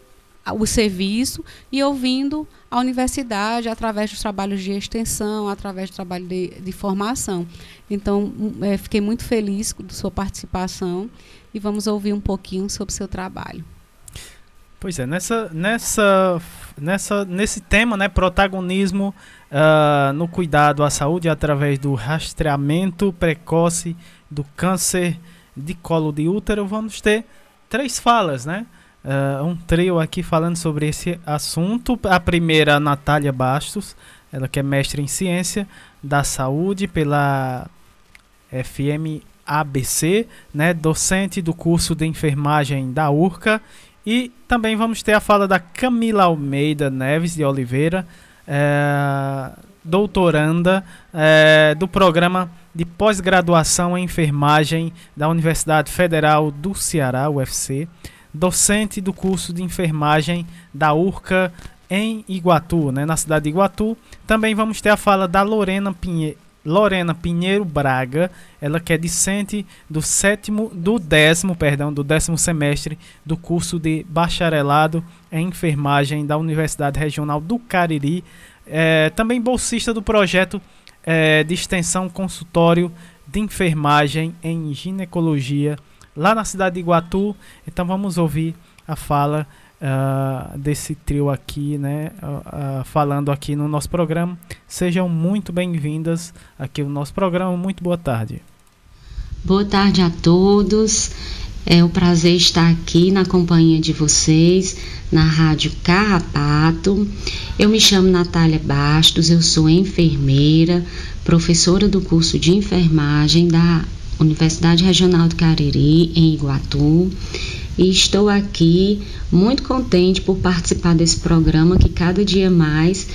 o serviço e ouvindo a universidade através dos trabalhos de extensão, através do trabalho de, de formação. Então, é, fiquei muito feliz com sua participação e vamos ouvir um pouquinho sobre seu trabalho. Pois é, nessa, nessa, nessa, nesse tema, né, protagonismo uh, no cuidado à saúde através do rastreamento precoce do câncer de colo de útero, vamos ter três falas, né? Uh, um trio aqui falando sobre esse assunto. A primeira, a Natália Bastos, ela que é mestre em ciência da saúde pela FMABC, né, docente do curso de enfermagem da URCA. E também vamos ter a fala da Camila Almeida Neves de Oliveira, é, doutoranda é, do programa de pós-graduação em enfermagem da Universidade Federal do Ceará, UFC docente do curso de enfermagem da URCA em Iguatu, né, na cidade de Iguatu. Também vamos ter a fala da Lorena Pinheiro. Lorena Pinheiro Braga, ela que é discente do sétimo, do décimo, perdão, do décimo semestre do curso de bacharelado em enfermagem da Universidade Regional do Cariri, é, também bolsista do projeto é, de extensão consultório de enfermagem em ginecologia lá na cidade de Iguatu. Então vamos ouvir a fala uh, desse trio aqui, né? Uh, uh, falando aqui no nosso programa. Sejam muito bem-vindas aqui no nosso programa. Muito boa tarde. Boa tarde a todos. É um prazer estar aqui na companhia de vocês na Rádio Carrapato. Eu me chamo Natália Bastos, eu sou enfermeira, professora do curso de enfermagem da Universidade Regional do Cariri, em Iguatu. E estou aqui muito contente por participar desse programa que cada dia mais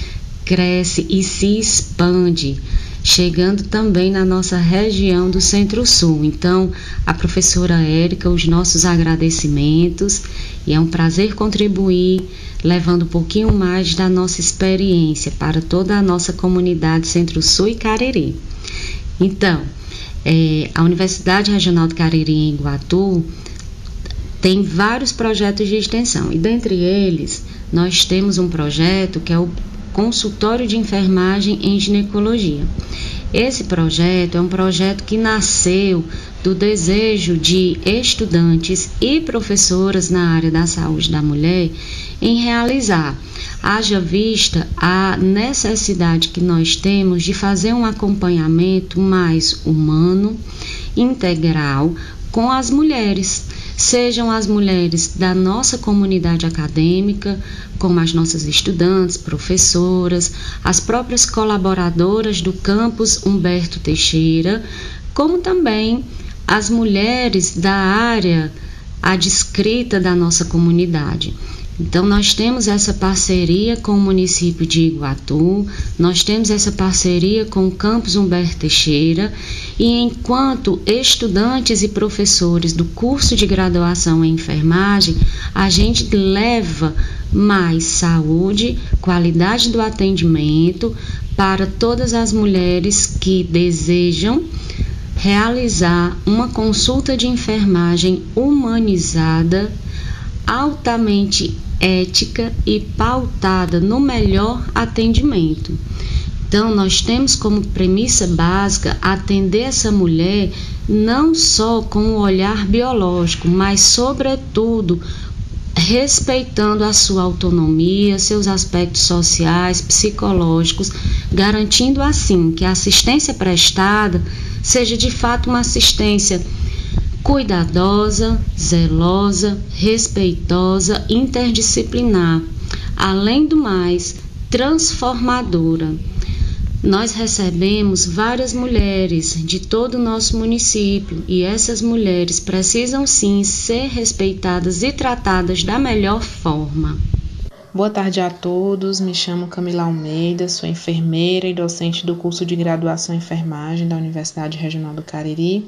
cresce e se expande, chegando também na nossa região do Centro-Sul. Então, a professora Érica, os nossos agradecimentos e é um prazer contribuir levando um pouquinho mais da nossa experiência para toda a nossa comunidade Centro-Sul e Cariri. Então, é, a Universidade Regional do Cariri em Iguatu tem vários projetos de extensão e dentre eles nós temos um projeto que é o consultório de enfermagem em ginecologia. Esse projeto é um projeto que nasceu do desejo de estudantes e professoras na área da saúde da mulher em realizar haja vista a necessidade que nós temos de fazer um acompanhamento mais humano, integral com as mulheres, sejam as mulheres da nossa comunidade acadêmica, como as nossas estudantes, professoras, as próprias colaboradoras do campus Humberto Teixeira, como também as mulheres da área adscrita da nossa comunidade. Então, nós temos essa parceria com o município de Iguatu, nós temos essa parceria com o campus Humberto Teixeira, e enquanto estudantes e professores do curso de graduação em enfermagem, a gente leva mais saúde, qualidade do atendimento para todas as mulheres que desejam realizar uma consulta de enfermagem humanizada altamente ética e pautada no melhor atendimento. Então, nós temos como premissa básica atender essa mulher não só com o olhar biológico, mas, sobretudo, respeitando a sua autonomia, seus aspectos sociais, psicológicos, garantindo assim que a assistência prestada seja de fato uma assistência cuidadosa, zelosa, respeitosa, interdisciplinar, além do mais, transformadora. Nós recebemos várias mulheres de todo o nosso município e essas mulheres precisam sim ser respeitadas e tratadas da melhor forma. Boa tarde a todos, me chamo Camila Almeida, sou enfermeira e docente do curso de graduação em enfermagem da Universidade Regional do Cariri.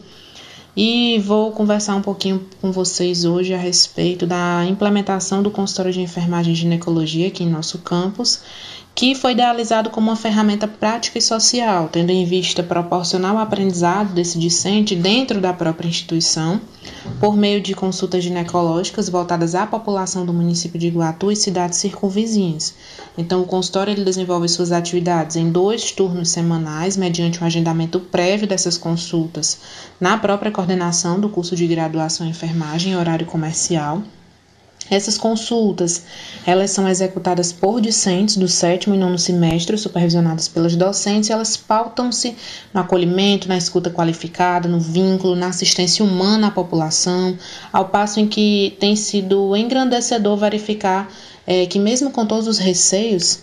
E vou conversar um pouquinho com vocês hoje a respeito da implementação do consultório de enfermagem e ginecologia aqui em nosso campus, que foi idealizado como uma ferramenta prática e social, tendo em vista proporcionar o aprendizado desse discente dentro da própria instituição, por meio de consultas ginecológicas voltadas à população do município de Iguatu e cidades circunvizinhas. Então, o consultório ele desenvolve suas atividades em dois turnos semanais, mediante um agendamento prévio dessas consultas na própria coordenação do curso de graduação em enfermagem em horário comercial essas consultas, elas são executadas por discentes do sétimo e nono semestre, supervisionadas pelas docentes, e elas pautam-se no acolhimento, na escuta qualificada, no vínculo, na assistência humana à população, ao passo em que tem sido engrandecedor verificar é, que mesmo com todos os receios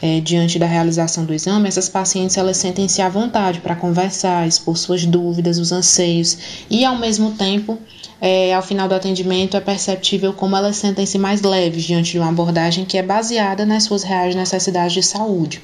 é, diante da realização do exame, essas pacientes elas sentem-se à vontade para conversar, expor suas dúvidas, os anseios e, ao mesmo tempo, é, ao final do atendimento é perceptível como elas sentem-se mais leves diante de uma abordagem que é baseada nas suas reais necessidades de saúde.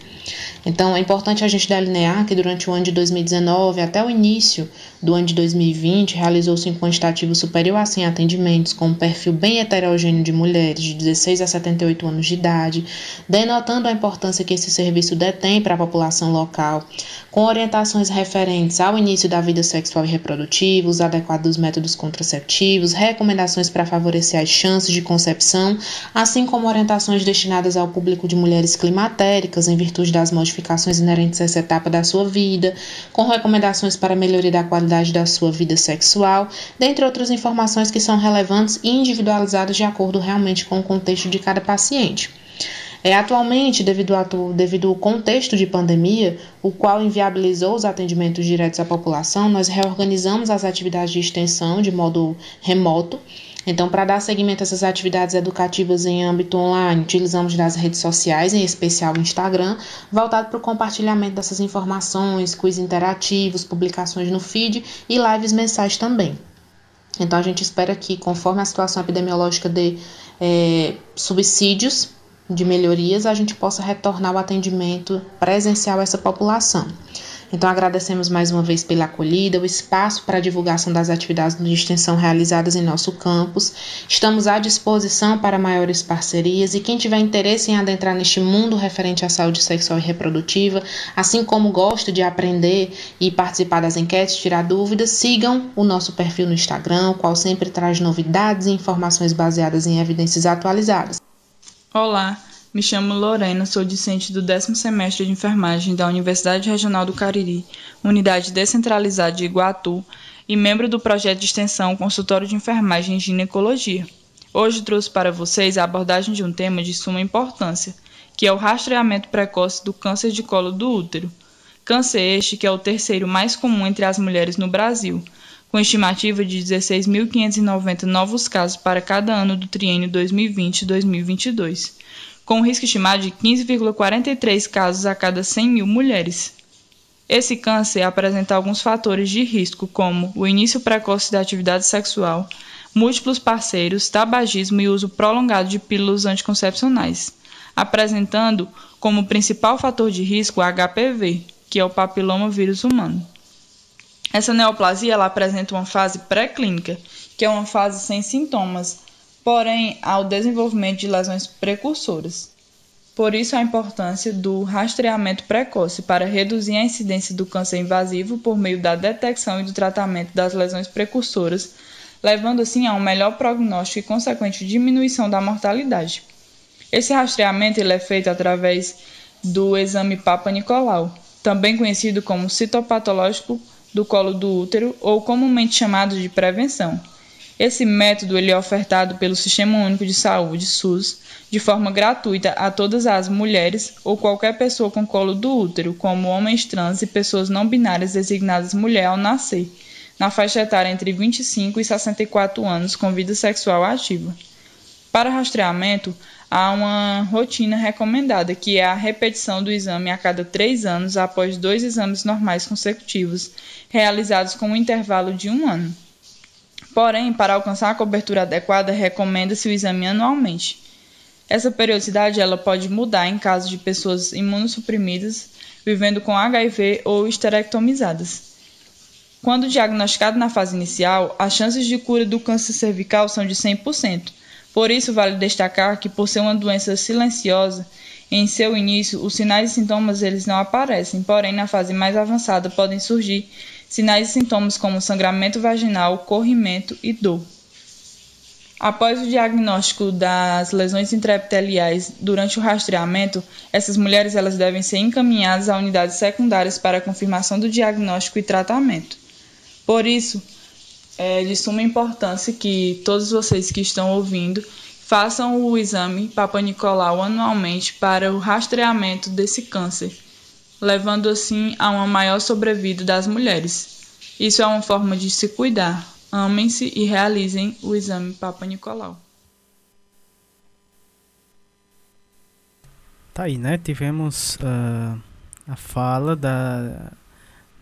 Então, é importante a gente delinear que durante o ano de 2019 até o início do ano de 2020, realizou-se um quantitativo superior a 100 atendimentos, com um perfil bem heterogêneo de mulheres de 16 a 78 anos de idade, denotando a importância que esse serviço detém para a população local, com orientações referentes ao início da vida sexual e reprodutiva, os adequados métodos contraceptivos, recomendações para favorecer as chances de concepção, assim como orientações destinadas ao público de mulheres climatéricas em virtude das modificações inerentes a essa etapa da sua vida, com recomendações para melhoria da qualidade da sua vida sexual, dentre outras informações que são relevantes e individualizadas de acordo realmente com o contexto de cada paciente. É, atualmente, devido, devido ao contexto de pandemia, o qual inviabilizou os atendimentos diretos à população, nós reorganizamos as atividades de extensão de modo remoto então, para dar seguimento a essas atividades educativas em âmbito online, utilizamos das redes sociais, em especial o Instagram, voltado para o compartilhamento dessas informações, quiz interativos, publicações no feed e lives mensais também. Então, a gente espera que, conforme a situação epidemiológica dê é, subsídios de melhorias, a gente possa retornar o atendimento presencial a essa população. Então, agradecemos mais uma vez pela acolhida, o espaço para a divulgação das atividades de extensão realizadas em nosso campus. Estamos à disposição para maiores parcerias e quem tiver interesse em adentrar neste mundo referente à saúde sexual e reprodutiva, assim como gosta de aprender e participar das enquetes, tirar dúvidas, sigam o nosso perfil no Instagram, o qual sempre traz novidades e informações baseadas em evidências atualizadas. Olá! Me chamo Lorena, sou discente do décimo semestre de enfermagem da Universidade Regional do Cariri, unidade descentralizada de Iguatu, e membro do projeto de extensão Consultório de Enfermagem e Ginecologia. Hoje trouxe para vocês a abordagem de um tema de suma importância, que é o rastreamento precoce do câncer de colo do útero. Câncer este que é o terceiro mais comum entre as mulheres no Brasil, com estimativa de 16.590 novos casos para cada ano do triênio 2020-2022 com um risco estimado de 15,43 casos a cada 100 mil mulheres. Esse câncer apresenta alguns fatores de risco, como o início precoce da atividade sexual, múltiplos parceiros, tabagismo e uso prolongado de pílulas anticoncepcionais, apresentando como principal fator de risco o HPV, que é o papiloma vírus humano. Essa neoplasia ela apresenta uma fase pré-clínica, que é uma fase sem sintomas, porém ao desenvolvimento de lesões precursoras. Por isso, a importância do rastreamento precoce para reduzir a incidência do câncer invasivo por meio da detecção e do tratamento das lesões precursoras, levando assim a um melhor prognóstico e consequente diminuição da mortalidade. Esse rastreamento ele é feito através do exame Papa Nicolau, também conhecido como citopatológico do colo do útero ou comumente chamado de prevenção, esse método ele é ofertado pelo Sistema Único de Saúde, SUS, de forma gratuita a todas as mulheres ou qualquer pessoa com colo do útero, como homens trans e pessoas não binárias designadas mulher ao nascer, na faixa etária entre 25 e 64 anos com vida sexual ativa. Para rastreamento, há uma rotina recomendada, que é a repetição do exame a cada três anos após dois exames normais consecutivos, realizados com um intervalo de um ano. Porém, para alcançar a cobertura adequada, recomenda-se o exame anualmente. Essa periodicidade ela pode mudar em caso de pessoas imunossuprimidas, vivendo com HIV ou esterectomizadas. Quando diagnosticado na fase inicial, as chances de cura do câncer cervical são de 100%. Por isso, vale destacar que, por ser uma doença silenciosa, Em seu início, os sinais e sintomas eles não aparecem, porém na fase mais avançada podem surgir sinais e sintomas como sangramento vaginal, corrimento e dor. Após o diagnóstico das lesões intraepiteliais durante o rastreamento, essas mulheres elas devem ser encaminhadas a unidades secundárias para confirmação do diagnóstico e tratamento. Por isso, é de suma importância que todos vocês que estão ouvindo façam o exame Papa Nicolau anualmente para o rastreamento desse câncer, levando assim a uma maior sobrevida das mulheres. Isso é uma forma de se cuidar. Amem-se e realizem o exame Papa Nicolau. Tá aí, né? Tivemos uh, a fala da,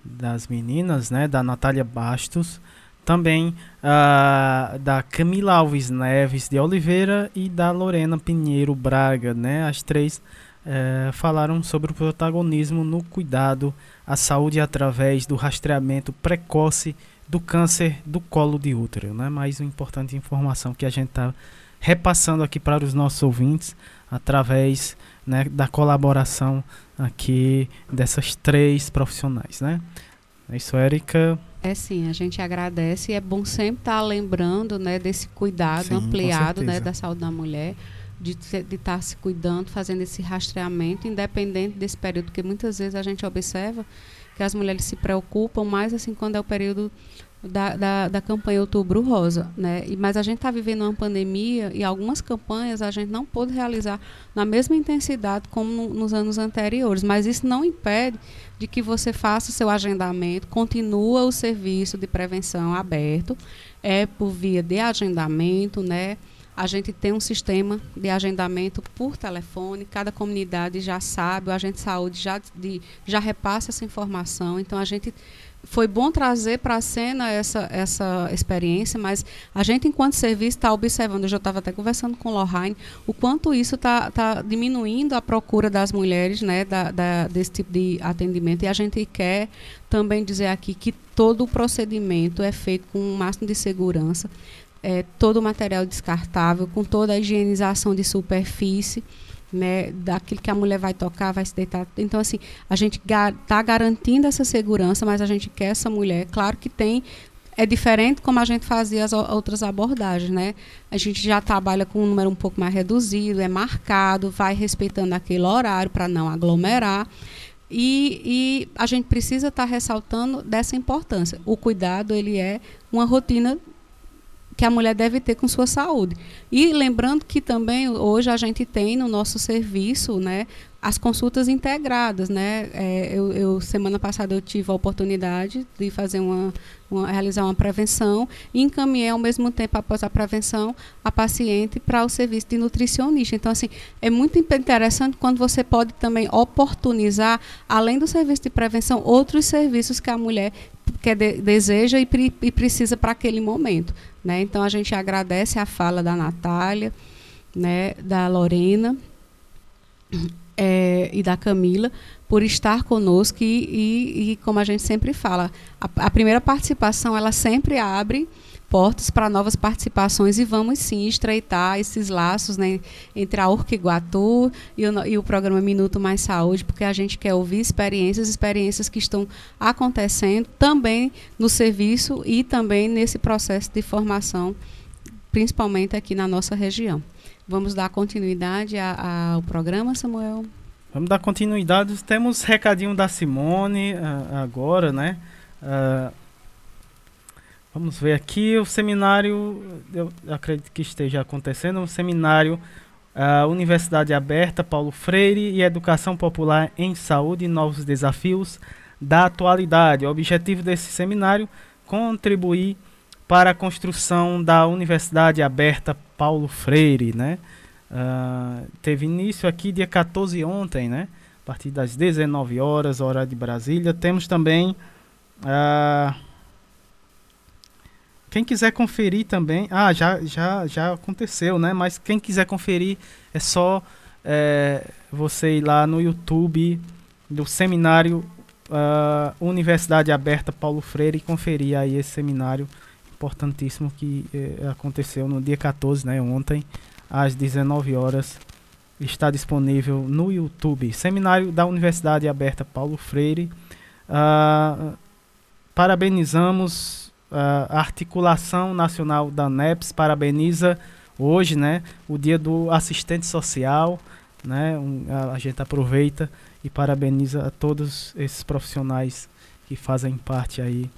das meninas, né? Da Natália Bastos, também uh, da Camila Alves Neves de Oliveira e da Lorena Pinheiro Braga, né? As três uh, falaram sobre o protagonismo no cuidado à saúde através do rastreamento precoce do câncer do colo de útero, né? Mais uma importante informação que a gente está repassando aqui para os nossos ouvintes através né, da colaboração aqui dessas três profissionais, né? É isso, Érica. É sim, a gente agradece e é bom sempre estar tá lembrando né, desse cuidado sim, ampliado né, da saúde da mulher, de estar tá se cuidando, fazendo esse rastreamento, independente desse período, porque muitas vezes a gente observa que as mulheres se preocupam mais assim quando é o período da, da, da, campanha Outubro Rosa, né? E, mas a gente está vivendo uma pandemia e algumas campanhas a gente não pôde realizar na mesma intensidade como no, nos anos anteriores, mas isso não impede de que você faça seu agendamento, continua o serviço de prevenção aberto, é por via de agendamento, né? A gente tem um sistema de agendamento por telefone, cada comunidade já sabe, o agente de saúde já, de, já repassa essa informação, então a gente foi bom trazer para a cena essa, essa experiência, mas a gente, enquanto serviço, está observando, eu já estava até conversando com o Lohane, o quanto isso está tá diminuindo a procura das mulheres né, da, da, desse tipo de atendimento. E a gente quer também dizer aqui que todo o procedimento é feito com o um máximo de segurança, é, todo o material descartável, com toda a higienização de superfície né, daquilo que a mulher vai tocar, vai se deitar. Então, assim, a gente está garantindo essa segurança, mas a gente quer essa mulher. Claro que tem. É diferente como a gente fazia as outras abordagens, né? A gente já trabalha com um número um pouco mais reduzido, é marcado, vai respeitando aquele horário para não aglomerar. E, e, a gente precisa estar tá ressaltando dessa importância. O cuidado ele é uma rotina que a mulher deve ter com sua saúde. E lembrando que também hoje a gente tem no nosso serviço, né, as consultas integradas, né? É, eu, eu, semana passada eu tive a oportunidade de fazer uma, uma, realizar uma prevenção e encaminhei ao mesmo tempo após a prevenção a paciente para o serviço de nutricionista. Então assim é muito interessante quando você pode também oportunizar, além do serviço de prevenção, outros serviços que a mulher quer de, deseja e precisa para aquele momento. Né? Então a gente agradece a fala da Natália, né, da Lorena é, e da Camila por estar conosco e, e, e, como a gente sempre fala, a, a primeira participação ela sempre abre portas para novas participações e vamos sim estreitar esses laços né, entre a Urca Iguatu e o, e o programa Minuto Mais Saúde, porque a gente quer ouvir experiências, experiências que estão acontecendo também no serviço e também nesse processo de formação, principalmente aqui na nossa região. Vamos dar continuidade a, ao programa, Samuel? Vamos dar continuidade. Temos recadinho da Simone uh, agora, né? Uh, Vamos ver aqui o seminário, eu acredito que esteja acontecendo, um seminário uh, Universidade Aberta Paulo Freire e Educação Popular em Saúde Novos Desafios da Atualidade. O objetivo desse seminário contribuir para a construção da Universidade Aberta Paulo Freire, né? Uh, teve início aqui dia 14 ontem, né? A partir das 19 horas, hora de Brasília. Temos também uh, quem quiser conferir também, ah, já, já, já aconteceu, né? Mas quem quiser conferir é só é, você ir lá no YouTube do seminário uh, Universidade Aberta Paulo Freire e conferir aí esse seminário importantíssimo que eh, aconteceu no dia 14, né? Ontem, às 19 horas. está disponível no YouTube. Seminário da Universidade Aberta Paulo Freire. Uh, parabenizamos a Articulação Nacional da NEPS, parabeniza hoje, né, o dia do assistente social, né, um, a, a, gente aproveita e parabeniza a todos esses profissionais que fazem parte aí,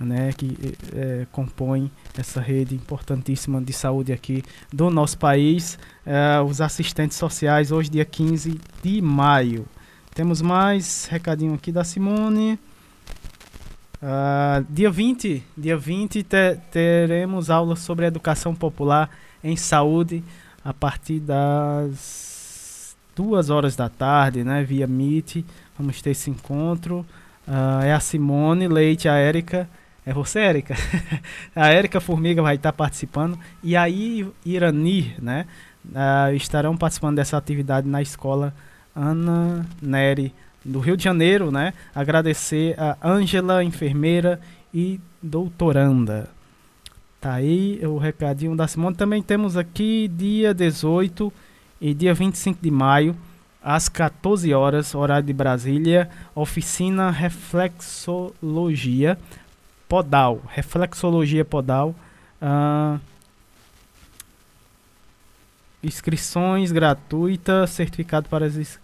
né, que é, compõem essa rede importantíssima de saúde aqui do nosso país, é, os assistentes sociais, hoje dia 15 de maio. Temos mais recadinho aqui da Simone. Uh, dia 20, dia 20 te, teremos aula sobre educação popular em saúde a partir das duas horas da tarde, né, via Meet. Vamos ter esse encontro. Uh, é a Simone Leite, a Érica. É você, Érica? (laughs) a Érica Formiga vai estar participando. E a Irani, né? Uh, estarão participando dessa atividade na escola Ana Neri do Rio de Janeiro, né? Agradecer a Ângela, enfermeira e doutoranda. Tá aí o recadinho da Simone. Também temos aqui dia 18 e dia 25 de maio, às 14 horas, horário de Brasília, oficina Reflexologia Podal. Reflexologia Podal. Uh, inscrições gratuitas, certificado para os,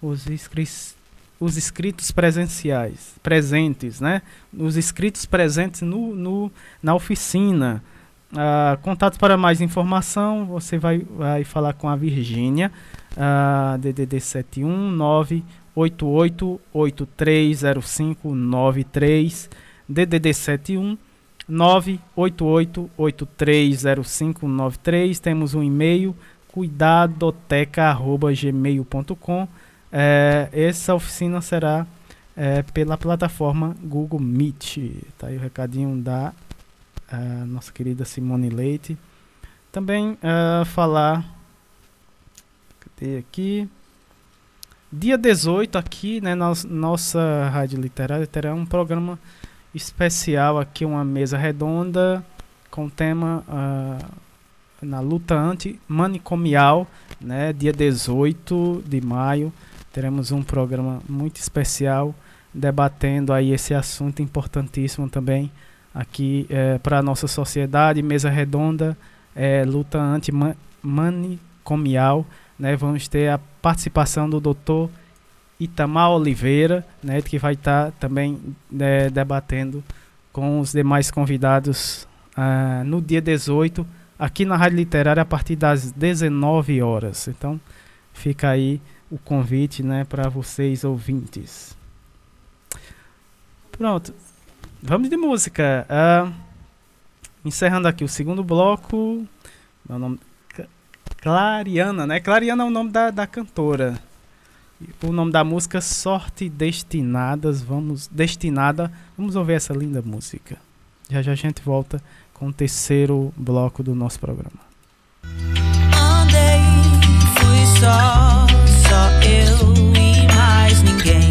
os inscritos os inscritos presenciais, presentes, né? Os inscritos presentes no, no na oficina. Uh, contatos para mais informação, você vai, vai falar com a Virgínia, uh, DDD 719 88830593 DDD 71 988830593 temos um e-mail cuidadoteca@gmail.com é, essa oficina será é, pela plataforma Google Meet. Tá aí o recadinho da uh, nossa querida Simone Leite. Também uh, falar. Cadê aqui? Dia 18 aqui, né, nossa Rádio Literária terá um programa especial aqui, uma mesa redonda com o tema uh, na luta anti-manicomial, né, dia 18 de maio teremos um programa muito especial debatendo aí esse assunto importantíssimo também aqui é, para a nossa sociedade, mesa redonda, é, luta anti-manicomial, né? Vamos ter a participação do doutor Itamar Oliveira, né? Que vai estar tá também né, debatendo com os demais convidados uh, no dia 18, aqui na Rádio Literária, a partir das 19 horas. Então, fica aí o convite, né, para vocês ouvintes. Pronto, vamos de música. Uh, encerrando aqui o segundo bloco. Meu nome Clariana, né? Clariana é o nome da, da cantora. O nome da música Sorte Destinadas. Vamos destinada. Vamos ouvir essa linda música. Já já a gente volta com o terceiro bloco do nosso programa. Andei, fui só só eu e mais ninguém.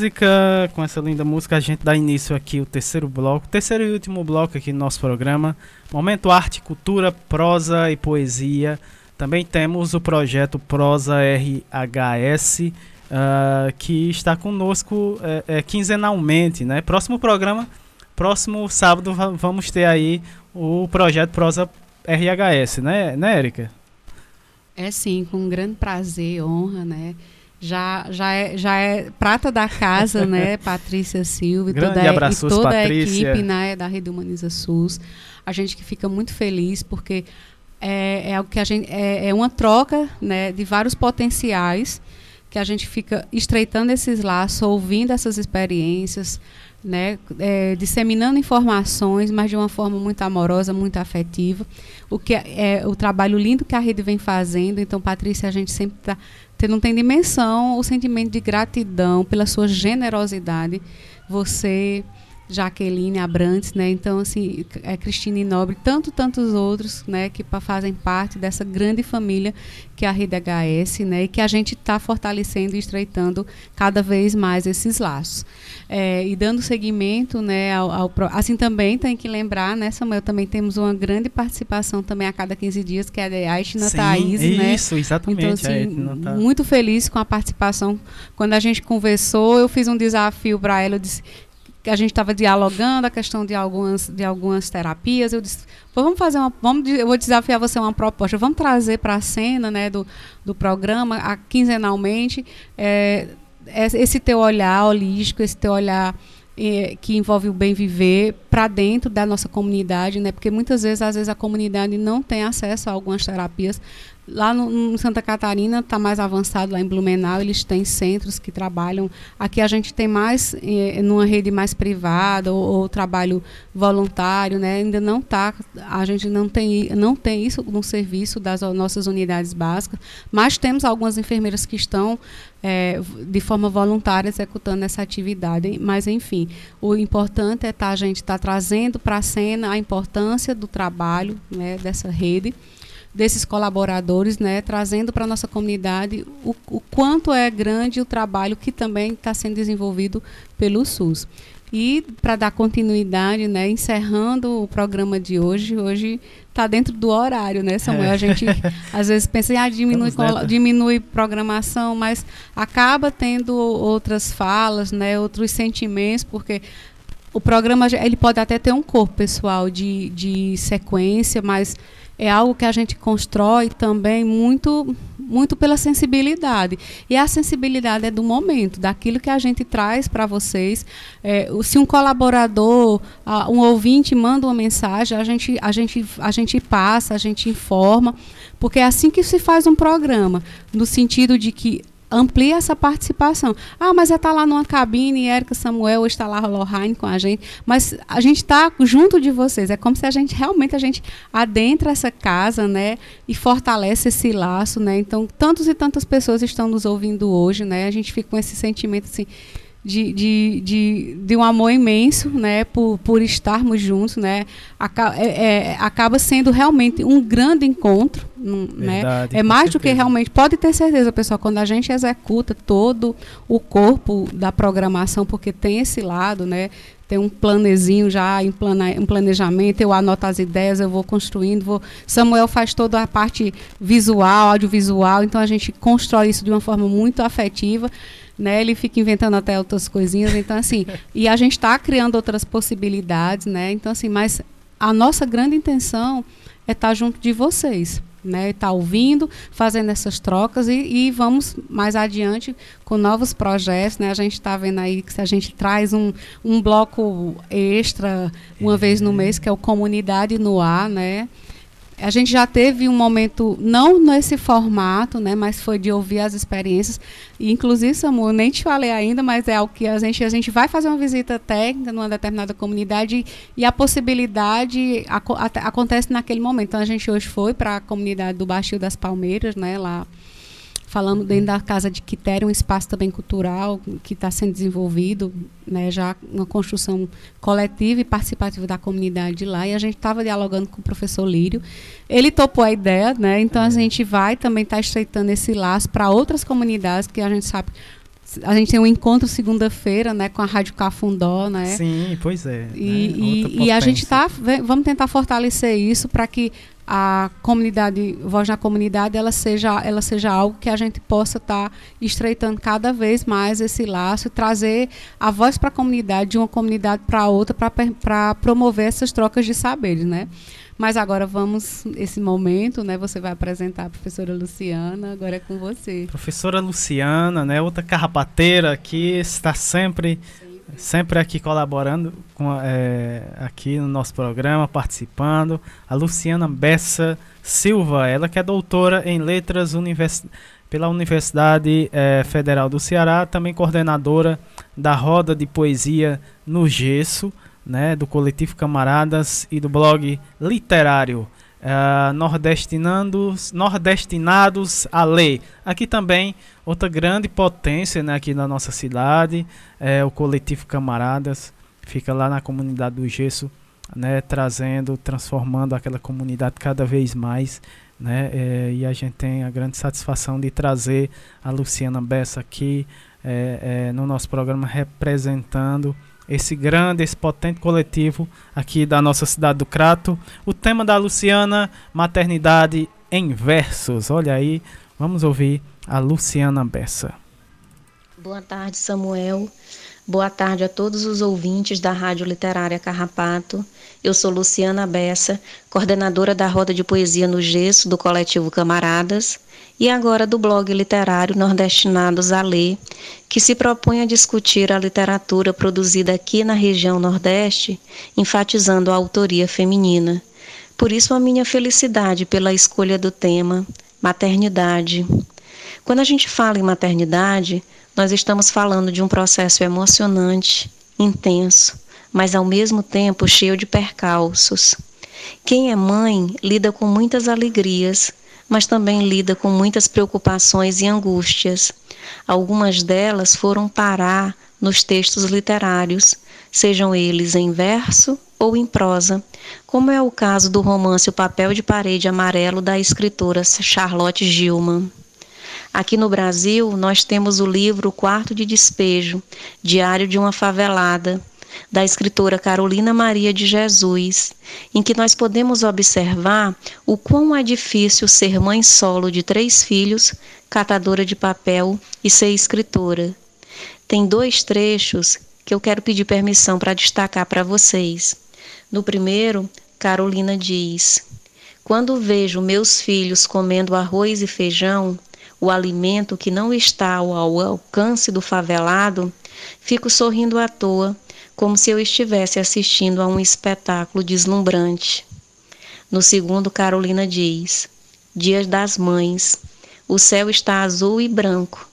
Música. Com essa linda música a gente dá início aqui o terceiro bloco, terceiro e último bloco aqui no nosso programa. Momento arte, cultura, prosa e poesia. Também temos o projeto Prosa RHS, uh, ah, que está conosco é, é, quinzenalmente, né? Próximo programa, próximo sábado vamos ter aí o projeto Prosa RHS, né, né, Érica? É sim, com grande prazer, honra, né? Já, já, é, já é prata da casa, né? (laughs) Patrícia Silva e toda, abraços, e toda a equipe né, da Rede Humaniza SUS. A gente que fica muito feliz porque é, é algo que a gente é, é uma troca né, de vários potenciais que a gente fica estreitando esses laços, ouvindo essas experiências, né, é, disseminando informações, mas de uma forma muito amorosa, muito afetiva. O que é, é o trabalho lindo que a rede vem fazendo. Então, Patrícia, a gente sempre está você não tem dimensão o sentimento de gratidão pela sua generosidade. Você, Jaqueline Abrantes, né? Então, assim, é Cristine Nobre, tanto, tantos outros, né? Que fazem parte dessa grande família que é a Rede HS, né? E que a gente está fortalecendo e estreitando cada vez mais esses laços. É, e dando seguimento, né, ao, ao, assim também tem que lembrar, né, Samuel, também temos uma grande participação também a cada 15 dias, que é a de Aishna Thaís, né? Isso, exatamente. Então, assim, tá... muito feliz com a participação. Quando a gente conversou, eu fiz um desafio para ela, eu disse que a gente estava dialogando a questão de algumas, de algumas terapias. Eu disse, vamos fazer uma, vamos, eu vou desafiar você uma proposta. Vamos trazer para a cena, né, do, do programa, a, quinzenalmente, é, esse teu olhar holístico, esse teu olhar eh, que envolve o bem viver para dentro da nossa comunidade, né? Porque muitas vezes, às vezes a comunidade não tem acesso a algumas terapias Lá no, no Santa Catarina está mais avançado, lá em Blumenau, eles têm centros que trabalham. Aqui a gente tem mais, eh, numa rede mais privada, ou, ou, trabalho voluntário, né? ainda não está, a gente não tem, não tem isso no serviço das nossas unidades básicas, mas temos algumas enfermeiras que estão é, de forma voluntária executando essa atividade. Mas, enfim, o importante é tá, a gente estar tá trazendo para a cena a importância do trabalho né, dessa rede desses colaboradores, né, trazendo para a nossa comunidade o, o, quanto é grande o trabalho que também está sendo desenvolvido pelo SUS. E para dar continuidade, né, encerrando o programa de hoje, hoje está dentro do horário, né, Samuel? É. A gente (laughs) às vezes pensa, ah, diminui, diminui programação, mas acaba tendo outras falas, né, outros sentimentos, porque o programa ele pode até ter um corpo pessoal de, de sequência, mas é algo que a gente constrói também muito muito pela sensibilidade. E a sensibilidade é do momento, daquilo que a gente traz para vocês. É, se um colaborador, um ouvinte manda uma mensagem, a gente, a, gente, a gente passa, a gente informa, porque é assim que se faz um programa, no sentido de que amplia essa participação. Ah, mas é estar tá lá numa cabine, Érica Samuel, está lá Lohane com a gente, mas a gente está junto de vocês. É como se a gente realmente a gente adentra essa casa, né, e fortalece esse laço, né? Então, tantos e tantas pessoas estão nos ouvindo hoje, né? A gente fica com esse sentimento assim de, de, de, de, um amor imenso, né, por, por estarmos juntos, né, acaba, é, é, acaba sendo realmente um grande encontro, né, Verdade, é mais certeza. do que realmente, pode ter certeza, pessoal, quando a gente executa todo o corpo da programação, porque tem esse lado, né, tem um planezinho já, um planejamento, eu anoto as ideias, eu vou construindo, vou... Samuel faz toda a parte visual, audiovisual, então a gente constrói isso de uma forma muito afetiva, né? Ele fica inventando até outras coisinhas, então assim, (laughs) e a gente está criando outras possibilidades, né? Então assim, mas a nossa grande intenção é estar tá junto de vocês, né? Estar tá ouvindo, fazendo essas trocas e, e, vamos mais adiante com novos projetos, né? A gente está vendo aí que se a gente traz um, um bloco extra uma vez no mês que é o comunidade no ar, né? A gente já teve um momento, não nesse formato, né, mas foi de ouvir as experiências. E, inclusive, Samu, nem te falei ainda, mas é algo que a gente, a gente vai fazer uma visita técnica numa determinada comunidade e a possibilidade ac acontece naquele momento. Então, a gente hoje foi para a comunidade do Baixio das Palmeiras, né, lá Falamos dentro da Casa de Quitéria, um espaço também cultural que está sendo desenvolvido, né, já uma construção coletiva e participativa da comunidade de lá. E a gente estava dialogando com o professor Lírio. Ele topou a ideia, né, então a é. gente vai também estar tá estreitando esse laço para outras comunidades que a gente sabe a gente tem um encontro segunda-feira, né, com a Rádio Cafundó, né? Sim, pois é. E, né? e, e, a gente tá, vamos tentar fortalecer isso para que a comunidade, voz na comunidade, ela seja, ela seja algo que a gente possa estar tá estreitando cada vez mais esse laço, trazer a voz para a comunidade, de uma comunidade para outra, para promover essas trocas de saberes, né? Mas agora vamos, esse momento, né? Você vai apresentar a professora Luciana, agora é com você. Professora Luciana, né? Outra carrapateira que está sempre, sempre aqui colaborando com, é, aqui no nosso programa, participando. A Luciana Bessa Silva, ela que é doutora em letras univers, pela Universidade é, Federal do Ceará, também coordenadora da roda de poesia no Gesso né, do coletivo Camaradas e do blog literário uh, Nordestinados, Nordestinados a Ler. Aqui também outra grande potência né, aqui na nossa cidade, é o coletivo Camaradas, fica lá na comunidade do Gesso, né, trazendo, transformando aquela comunidade cada vez mais. Né, é, e a gente tem a grande satisfação de trazer a Luciana Bessa aqui é, é, no nosso programa representando esse grande, esse potente coletivo aqui da nossa cidade do Crato. O tema da Luciana, maternidade em versos. Olha aí, vamos ouvir a Luciana Bessa. Boa tarde, Samuel. Boa tarde a todos os ouvintes da Rádio Literária Carrapato. Eu sou Luciana Bessa, coordenadora da Roda de Poesia no Gesso do coletivo Camaradas e agora do blog literário Nordestinados a Ler, que se propõe a discutir a literatura produzida aqui na região Nordeste, enfatizando a autoria feminina. Por isso, a minha felicidade pela escolha do tema maternidade. Quando a gente fala em maternidade, nós estamos falando de um processo emocionante, intenso, mas ao mesmo tempo cheio de percalços. Quem é mãe lida com muitas alegrias, mas também lida com muitas preocupações e angústias. Algumas delas foram parar nos textos literários, sejam eles em verso ou em prosa, como é o caso do romance O Papel de Parede Amarelo da escritora Charlotte Gilman. Aqui no Brasil, nós temos o livro Quarto de Despejo, Diário de uma Favelada, da escritora Carolina Maria de Jesus, em que nós podemos observar o quão é difícil ser mãe solo de três filhos, catadora de papel e ser escritora. Tem dois trechos que eu quero pedir permissão para destacar para vocês. No primeiro, Carolina diz: Quando vejo meus filhos comendo arroz e feijão, o alimento que não está ao alcance do favelado, fico sorrindo à toa como se eu estivesse assistindo a um espetáculo deslumbrante. No segundo, Carolina diz: Dias das Mães. O céu está azul e branco.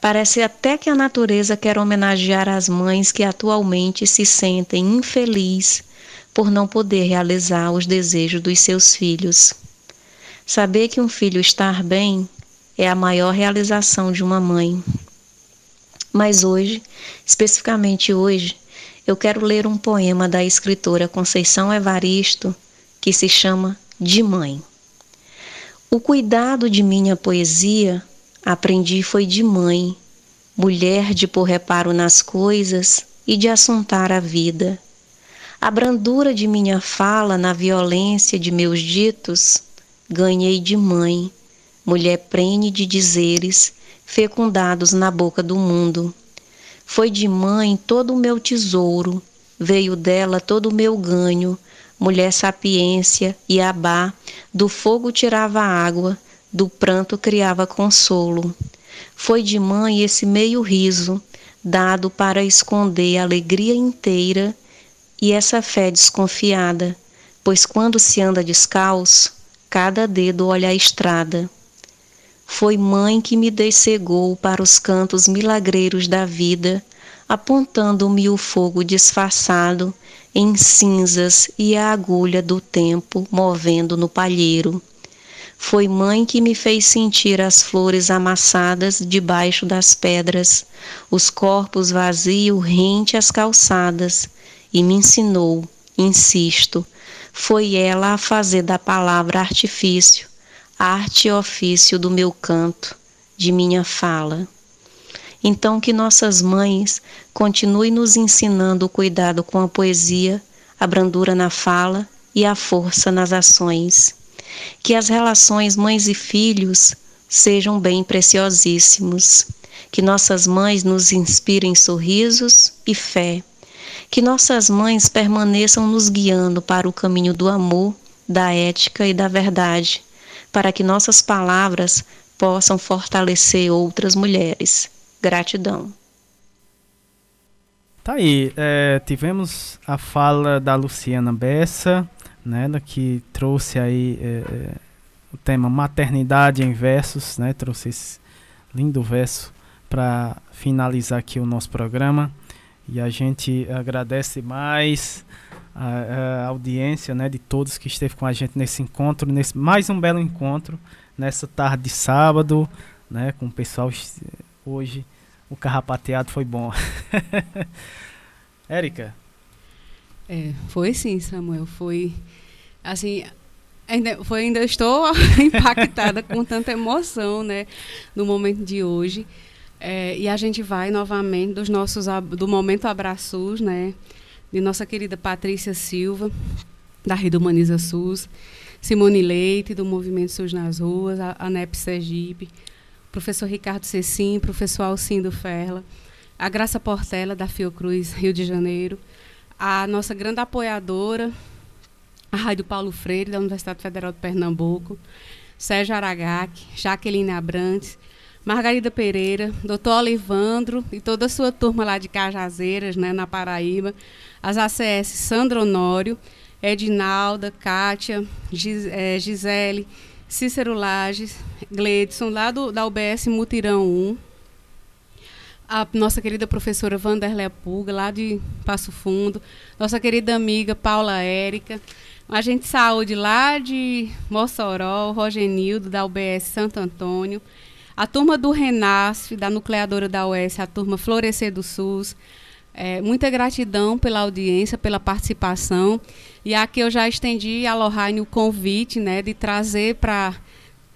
Parece até que a natureza quer homenagear as mães que atualmente se sentem infelizes por não poder realizar os desejos dos seus filhos. Saber que um filho está bem é a maior realização de uma mãe. Mas hoje, especificamente hoje, eu quero ler um poema da escritora Conceição Evaristo que se chama De Mãe. O cuidado de minha poesia aprendi foi de mãe, mulher de pôr reparo nas coisas e de assuntar a vida. A brandura de minha fala na violência de meus ditos ganhei de mãe, mulher prene de dizeres fecundados na boca do mundo. Foi de mãe todo o meu tesouro, veio dela todo o meu ganho, mulher sapiência e abá, do fogo tirava água, do pranto criava consolo. Foi de mãe esse meio riso, dado para esconder a alegria inteira e essa fé desconfiada, pois quando se anda descalço, cada dedo olha a estrada. Foi mãe que me dessegou para os cantos milagreiros da vida, apontando-me o fogo disfarçado em cinzas e a agulha do tempo movendo no palheiro. Foi mãe que me fez sentir as flores amassadas debaixo das pedras, os corpos vazios rente às calçadas, e me ensinou, insisto, foi ela a fazer da palavra artifício arte e ofício do meu canto, de minha fala. Então, que nossas mães continuem nos ensinando o cuidado com a poesia, a brandura na fala e a força nas ações. Que as relações mães e filhos sejam bem preciosíssimos. Que nossas mães nos inspirem sorrisos e fé. Que nossas mães permaneçam nos guiando para o caminho do amor, da ética e da verdade, para que nossas palavras possam fortalecer outras mulheres. Gratidão. Tá aí, é, tivemos a fala da Luciana Bessa, né, que trouxe aí é, é, o tema maternidade em versos, né, trouxe esse lindo verso para finalizar aqui o nosso programa. E a gente agradece mais a, a, audiência né, de todos que esteve com a gente nesse encontro, nesse mais um belo encontro, nessa tarde de sábado, né, com o pessoal hoje. O carrapateado foi bom. (laughs) Érica? É, foi sim, Samuel. Foi assim, ainda, foi, ainda estou (laughs) impactada com tanta emoção, né, no momento de hoje. É, e a gente vai novamente dos nossos do momento abraços, né, de nossa querida Patrícia Silva, da Rede Humaniza SUS, Simone Leite, do Movimento SUS nas Ruas, a, a NEP Sergipe, professor Ricardo Cecim, professor Alcindo Ferla, a Graça Portela, da Fiocruz, Rio de Janeiro, a nossa grande apoiadora, a Rádio Paulo Freire, da Universidade Federal de Pernambuco, Sérgio Aragac, Jaqueline Abrantes, Margarida Pereira, doutor Olivandro e toda a sua turma lá de Cajazeiras, né, na Paraíba, as ACS Sandro Honório, Edinalda, Kátia, Gis, é, Gisele, Cícero Lages, Gledson, lá do, da UBS Mutirão 1, a nossa querida professora Vanderlei Pulga, lá de Passo Fundo, nossa querida amiga Paula Érica, agente de saúde lá de Mossoró, Rogenildo, da UBS Santo Antônio, a turma do Renasf, da nucleadora da UES, a turma Florescer do SUS. É, muita gratidão pela audiência, pela participação. E aqui eu já estendi a Lohane o convite né, de trazer para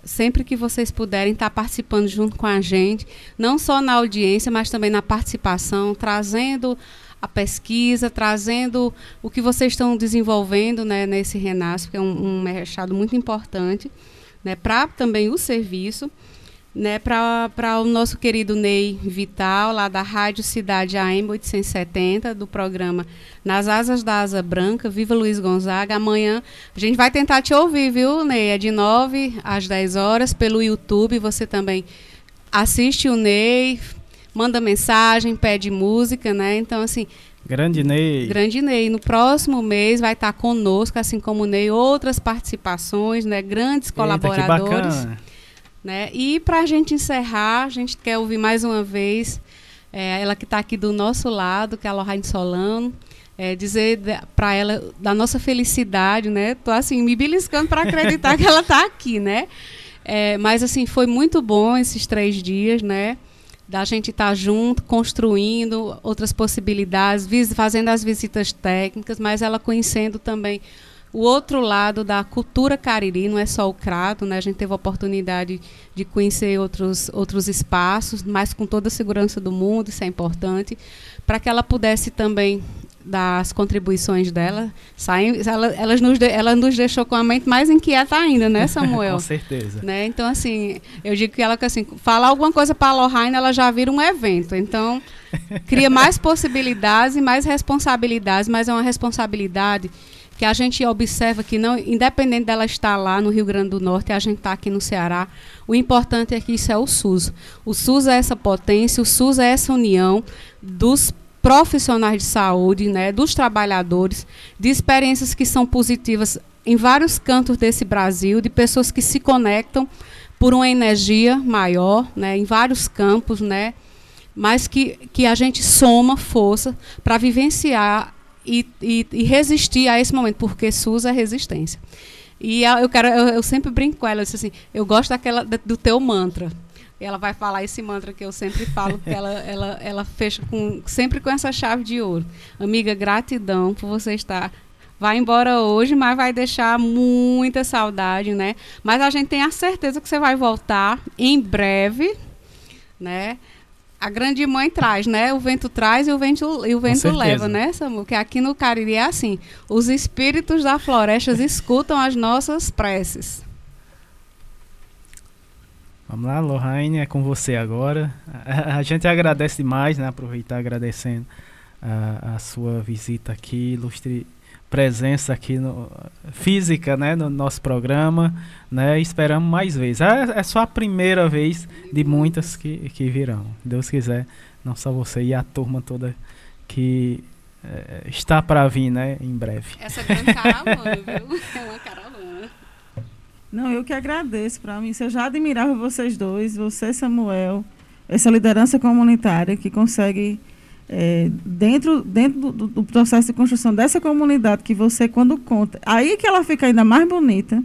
sempre que vocês puderem estar participando junto com a gente, não só na audiência, mas também na participação, trazendo a pesquisa, trazendo o que vocês estão desenvolvendo né, nesse Renasce, que é um, um mercado muito importante, né, para também o serviço. Né, para o nosso querido Ney Vital, lá da Rádio Cidade AM 870, do programa Nas Asas da Asa Branca, Viva Luiz Gonzaga. Amanhã a gente vai tentar te ouvir, viu, Ney? É de 9 às 10 horas pelo YouTube. Você também assiste o Ney, manda mensagem, pede música, né? Então, assim. Grande Ney. Grande Ney. No próximo mês vai estar conosco, assim como o Ney, outras participações, né? Grandes colaboradores. Eita, que bacana. Né? E para a gente encerrar, a gente quer ouvir mais uma vez é, ela que está aqui do nosso lado, que é a Lorraine Solano, é, dizer para ela da nossa felicidade, né? Tô assim me beliscando para acreditar (laughs) que ela está aqui, né? É, mas assim foi muito bom esses três dias, né? Da gente estar tá junto, construindo outras possibilidades, fazendo as visitas técnicas, mas ela conhecendo também o outro lado da cultura cariri, não é só o Crato, né? A gente teve a oportunidade de conhecer outros, outros espaços, mas com toda a segurança do mundo, isso é importante, para que ela pudesse também dar as contribuições dela. Saem, ela, ela, nos de, ela nos deixou com a mente mais inquieta ainda, né, (laughs) Samuel? com certeza. Né? Então, assim, eu digo que ela, assim, falar alguma coisa para a Lohane, ela já vira um evento. Então, cria mais (laughs) possibilidades e mais responsabilidades, mas é uma responsabilidade que a gente observa que não, independente dela estar lá no Rio Grande do Norte, a gente está aqui no Ceará, o importante é que isso é o SUS. O SUS é essa potência, o SUS é essa união dos profissionais de saúde, né, dos trabalhadores, de experiências que são positivas em vários cantos desse Brasil, de pessoas que se conectam por uma energia maior, né, em vários campos, né, mas que, que a gente soma força para vivenciar e, e, e, resistir a esse momento, porque SUS é resistência. E eu quero, eu, eu sempre brinco com ela, eu disse assim, eu gosto daquela do teu mantra. E ela vai falar esse mantra que eu sempre falo, que ela, (laughs) ela, ela fecha com, sempre com essa chave de ouro. Amiga, gratidão por você estar vai embora hoje, mas vai deixar muita saudade, né? Mas a gente tem a certeza que você vai voltar em breve, né? A grande mãe traz, né? O vento traz e o vento, e o vento leva, né, Samu? Que aqui no Cariri é assim. Os espíritos da floresta escutam as nossas preces. Vamos lá, Lohane, é com você agora. A, a gente agradece demais, né? Aproveitar agradecendo a, a sua visita aqui, ilustre presença aqui no, física, né, no nosso programa, né? Esperamos mais vezes. É, é só a primeira vez de muitas que, que virão. Deus quiser, não só você e a turma toda que é, está para vir, né, em breve. Essa grande caravana, (laughs) viu? É uma caravana. Não, eu que agradeço. Para mim, eu já admirava vocês dois, você, Samuel, essa liderança comunitária que consegue é, dentro, dentro do, do, processo de construção dessa comunidade que você quando conta, aí que ela fica ainda mais bonita.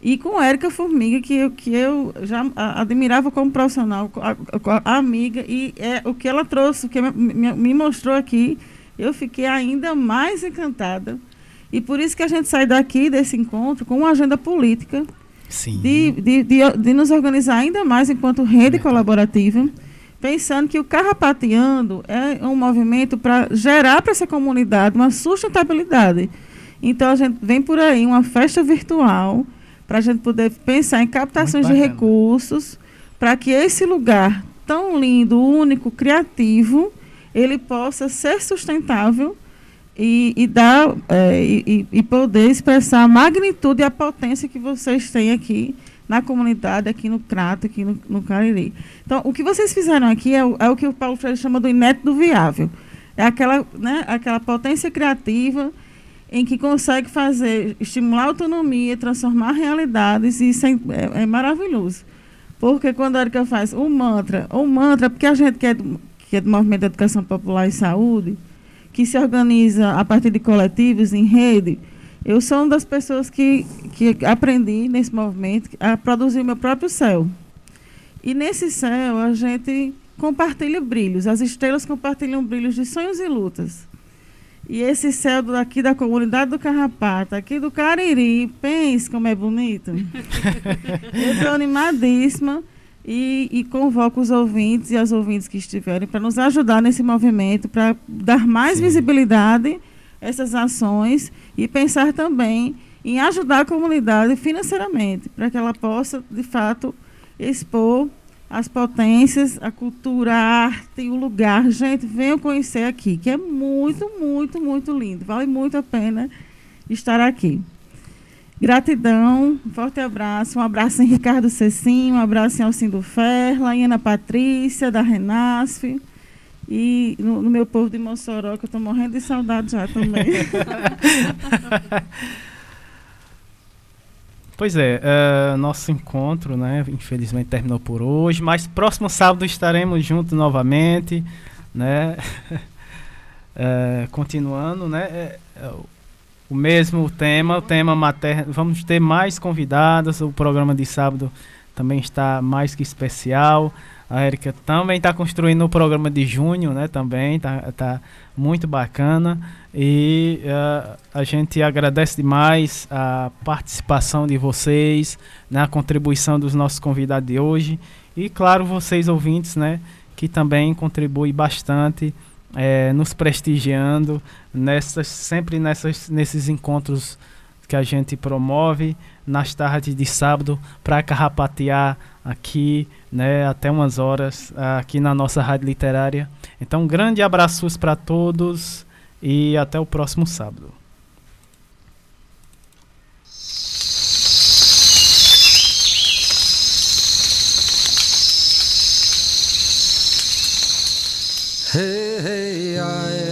E com Érica Formiga, que eu, que eu já admirava como profissional, a, a, amiga, e é o que ela trouxe, o que me, me, mostrou aqui, eu fiquei ainda mais encantada. E por isso que a gente sai daqui desse encontro com uma agenda política de, de, de, de, nos organizar ainda mais enquanto rede colaborativa pensando que o Carrapateando é um movimento para gerar para essa comunidade uma sustentabilidade. Então, a gente vem por aí uma festa virtual para a gente poder pensar em captações de recursos para que esse lugar tão lindo, único, criativo, ele possa ser sustentável e, e dar é, e, e poder expressar a magnitude e a potência que vocês têm aqui na comunidade, aqui no Crato, aqui no, no Cariri. Então, o que vocês fizeram aqui é o, é o que o Paulo Freire chama do inédito viável. É aquela, né, aquela potência criativa em que consegue fazer, estimular a autonomia, transformar realidades, e isso é, é, é maravilhoso. Porque quando a Erika faz o mantra, o mantra, porque a gente que é, do, que é do Movimento de Educação Popular e Saúde, que se organiza a partir de coletivos, em rede, eu sou uma das pessoas que, que aprendi nesse movimento a produzir o meu próprio céu. E nesse céu a gente compartilha brilhos. As estrelas compartilham brilhos de sonhos e lutas. E esse céu aqui da comunidade do Carrapato, aqui do Cariri, pense como é bonito. (laughs) Eu estou animadíssima e, e, convoco os ouvintes e as ouvintes que estiverem para nos ajudar nesse movimento, para dar mais Sim. visibilidade essas ações e pensar também em ajudar a comunidade financeiramente, para que ela possa, de fato, expor as potências, a cultura, a arte, o lugar. Gente, venham conhecer aqui, que é muito, muito, muito lindo. Vale muito a pena estar aqui. Gratidão, um forte abraço. Um abraço em Ricardo Cecim, um abraço em Alcindo Ferla, em Ana Patrícia, da Renasfe. E no, no, meu povo de Mossoró, que eu estou morrendo de saudade já também. (laughs) pois é, uh, nosso encontro, né, infelizmente terminou por hoje, mas próximo sábado estaremos juntos novamente, né, uh, (laughs) continuando, né, é, o mesmo tema, o tema materno, vamos ter mais convidados, o programa de sábado também está mais que especial, a Erika também está construindo o programa de junho, né? Também tá, tá muito bacana. E uh, a gente agradece demais a participação de vocês, né? a contribuição dos nossos convidados de hoje. E claro, vocês ouvintes, né? Que também contribuem bastante, é, nos prestigiando nessas, sempre nessas, nesses encontros que a gente promove nas tardes de sábado para carrapatear aqui, né, até umas horas aqui na nossa rádio literária. Então, um grande abraços para todos e até o próximo sábado. Hey, hey, ai,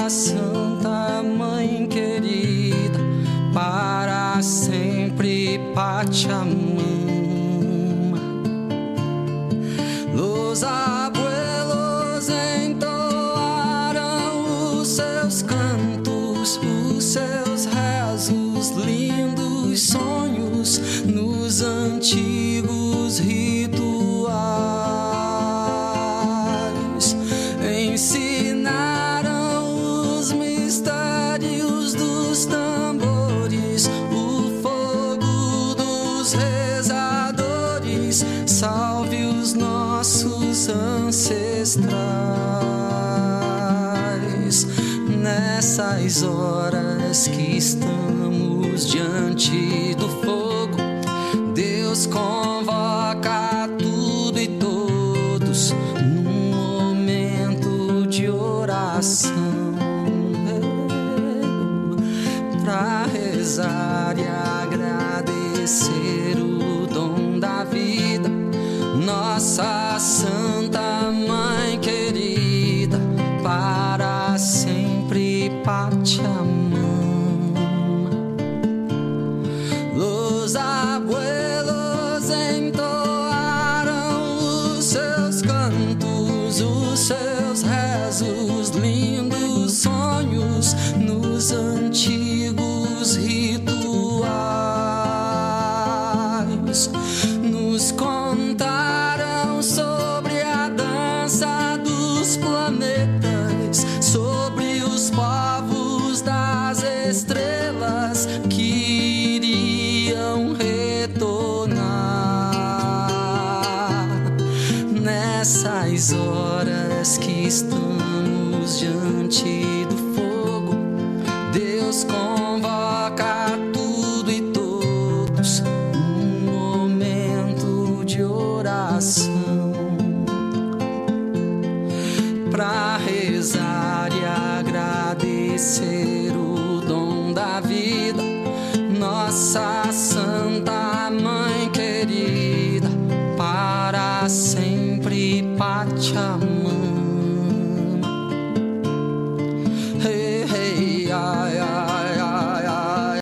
outside. As horas que estamos diante do fogo, Deus com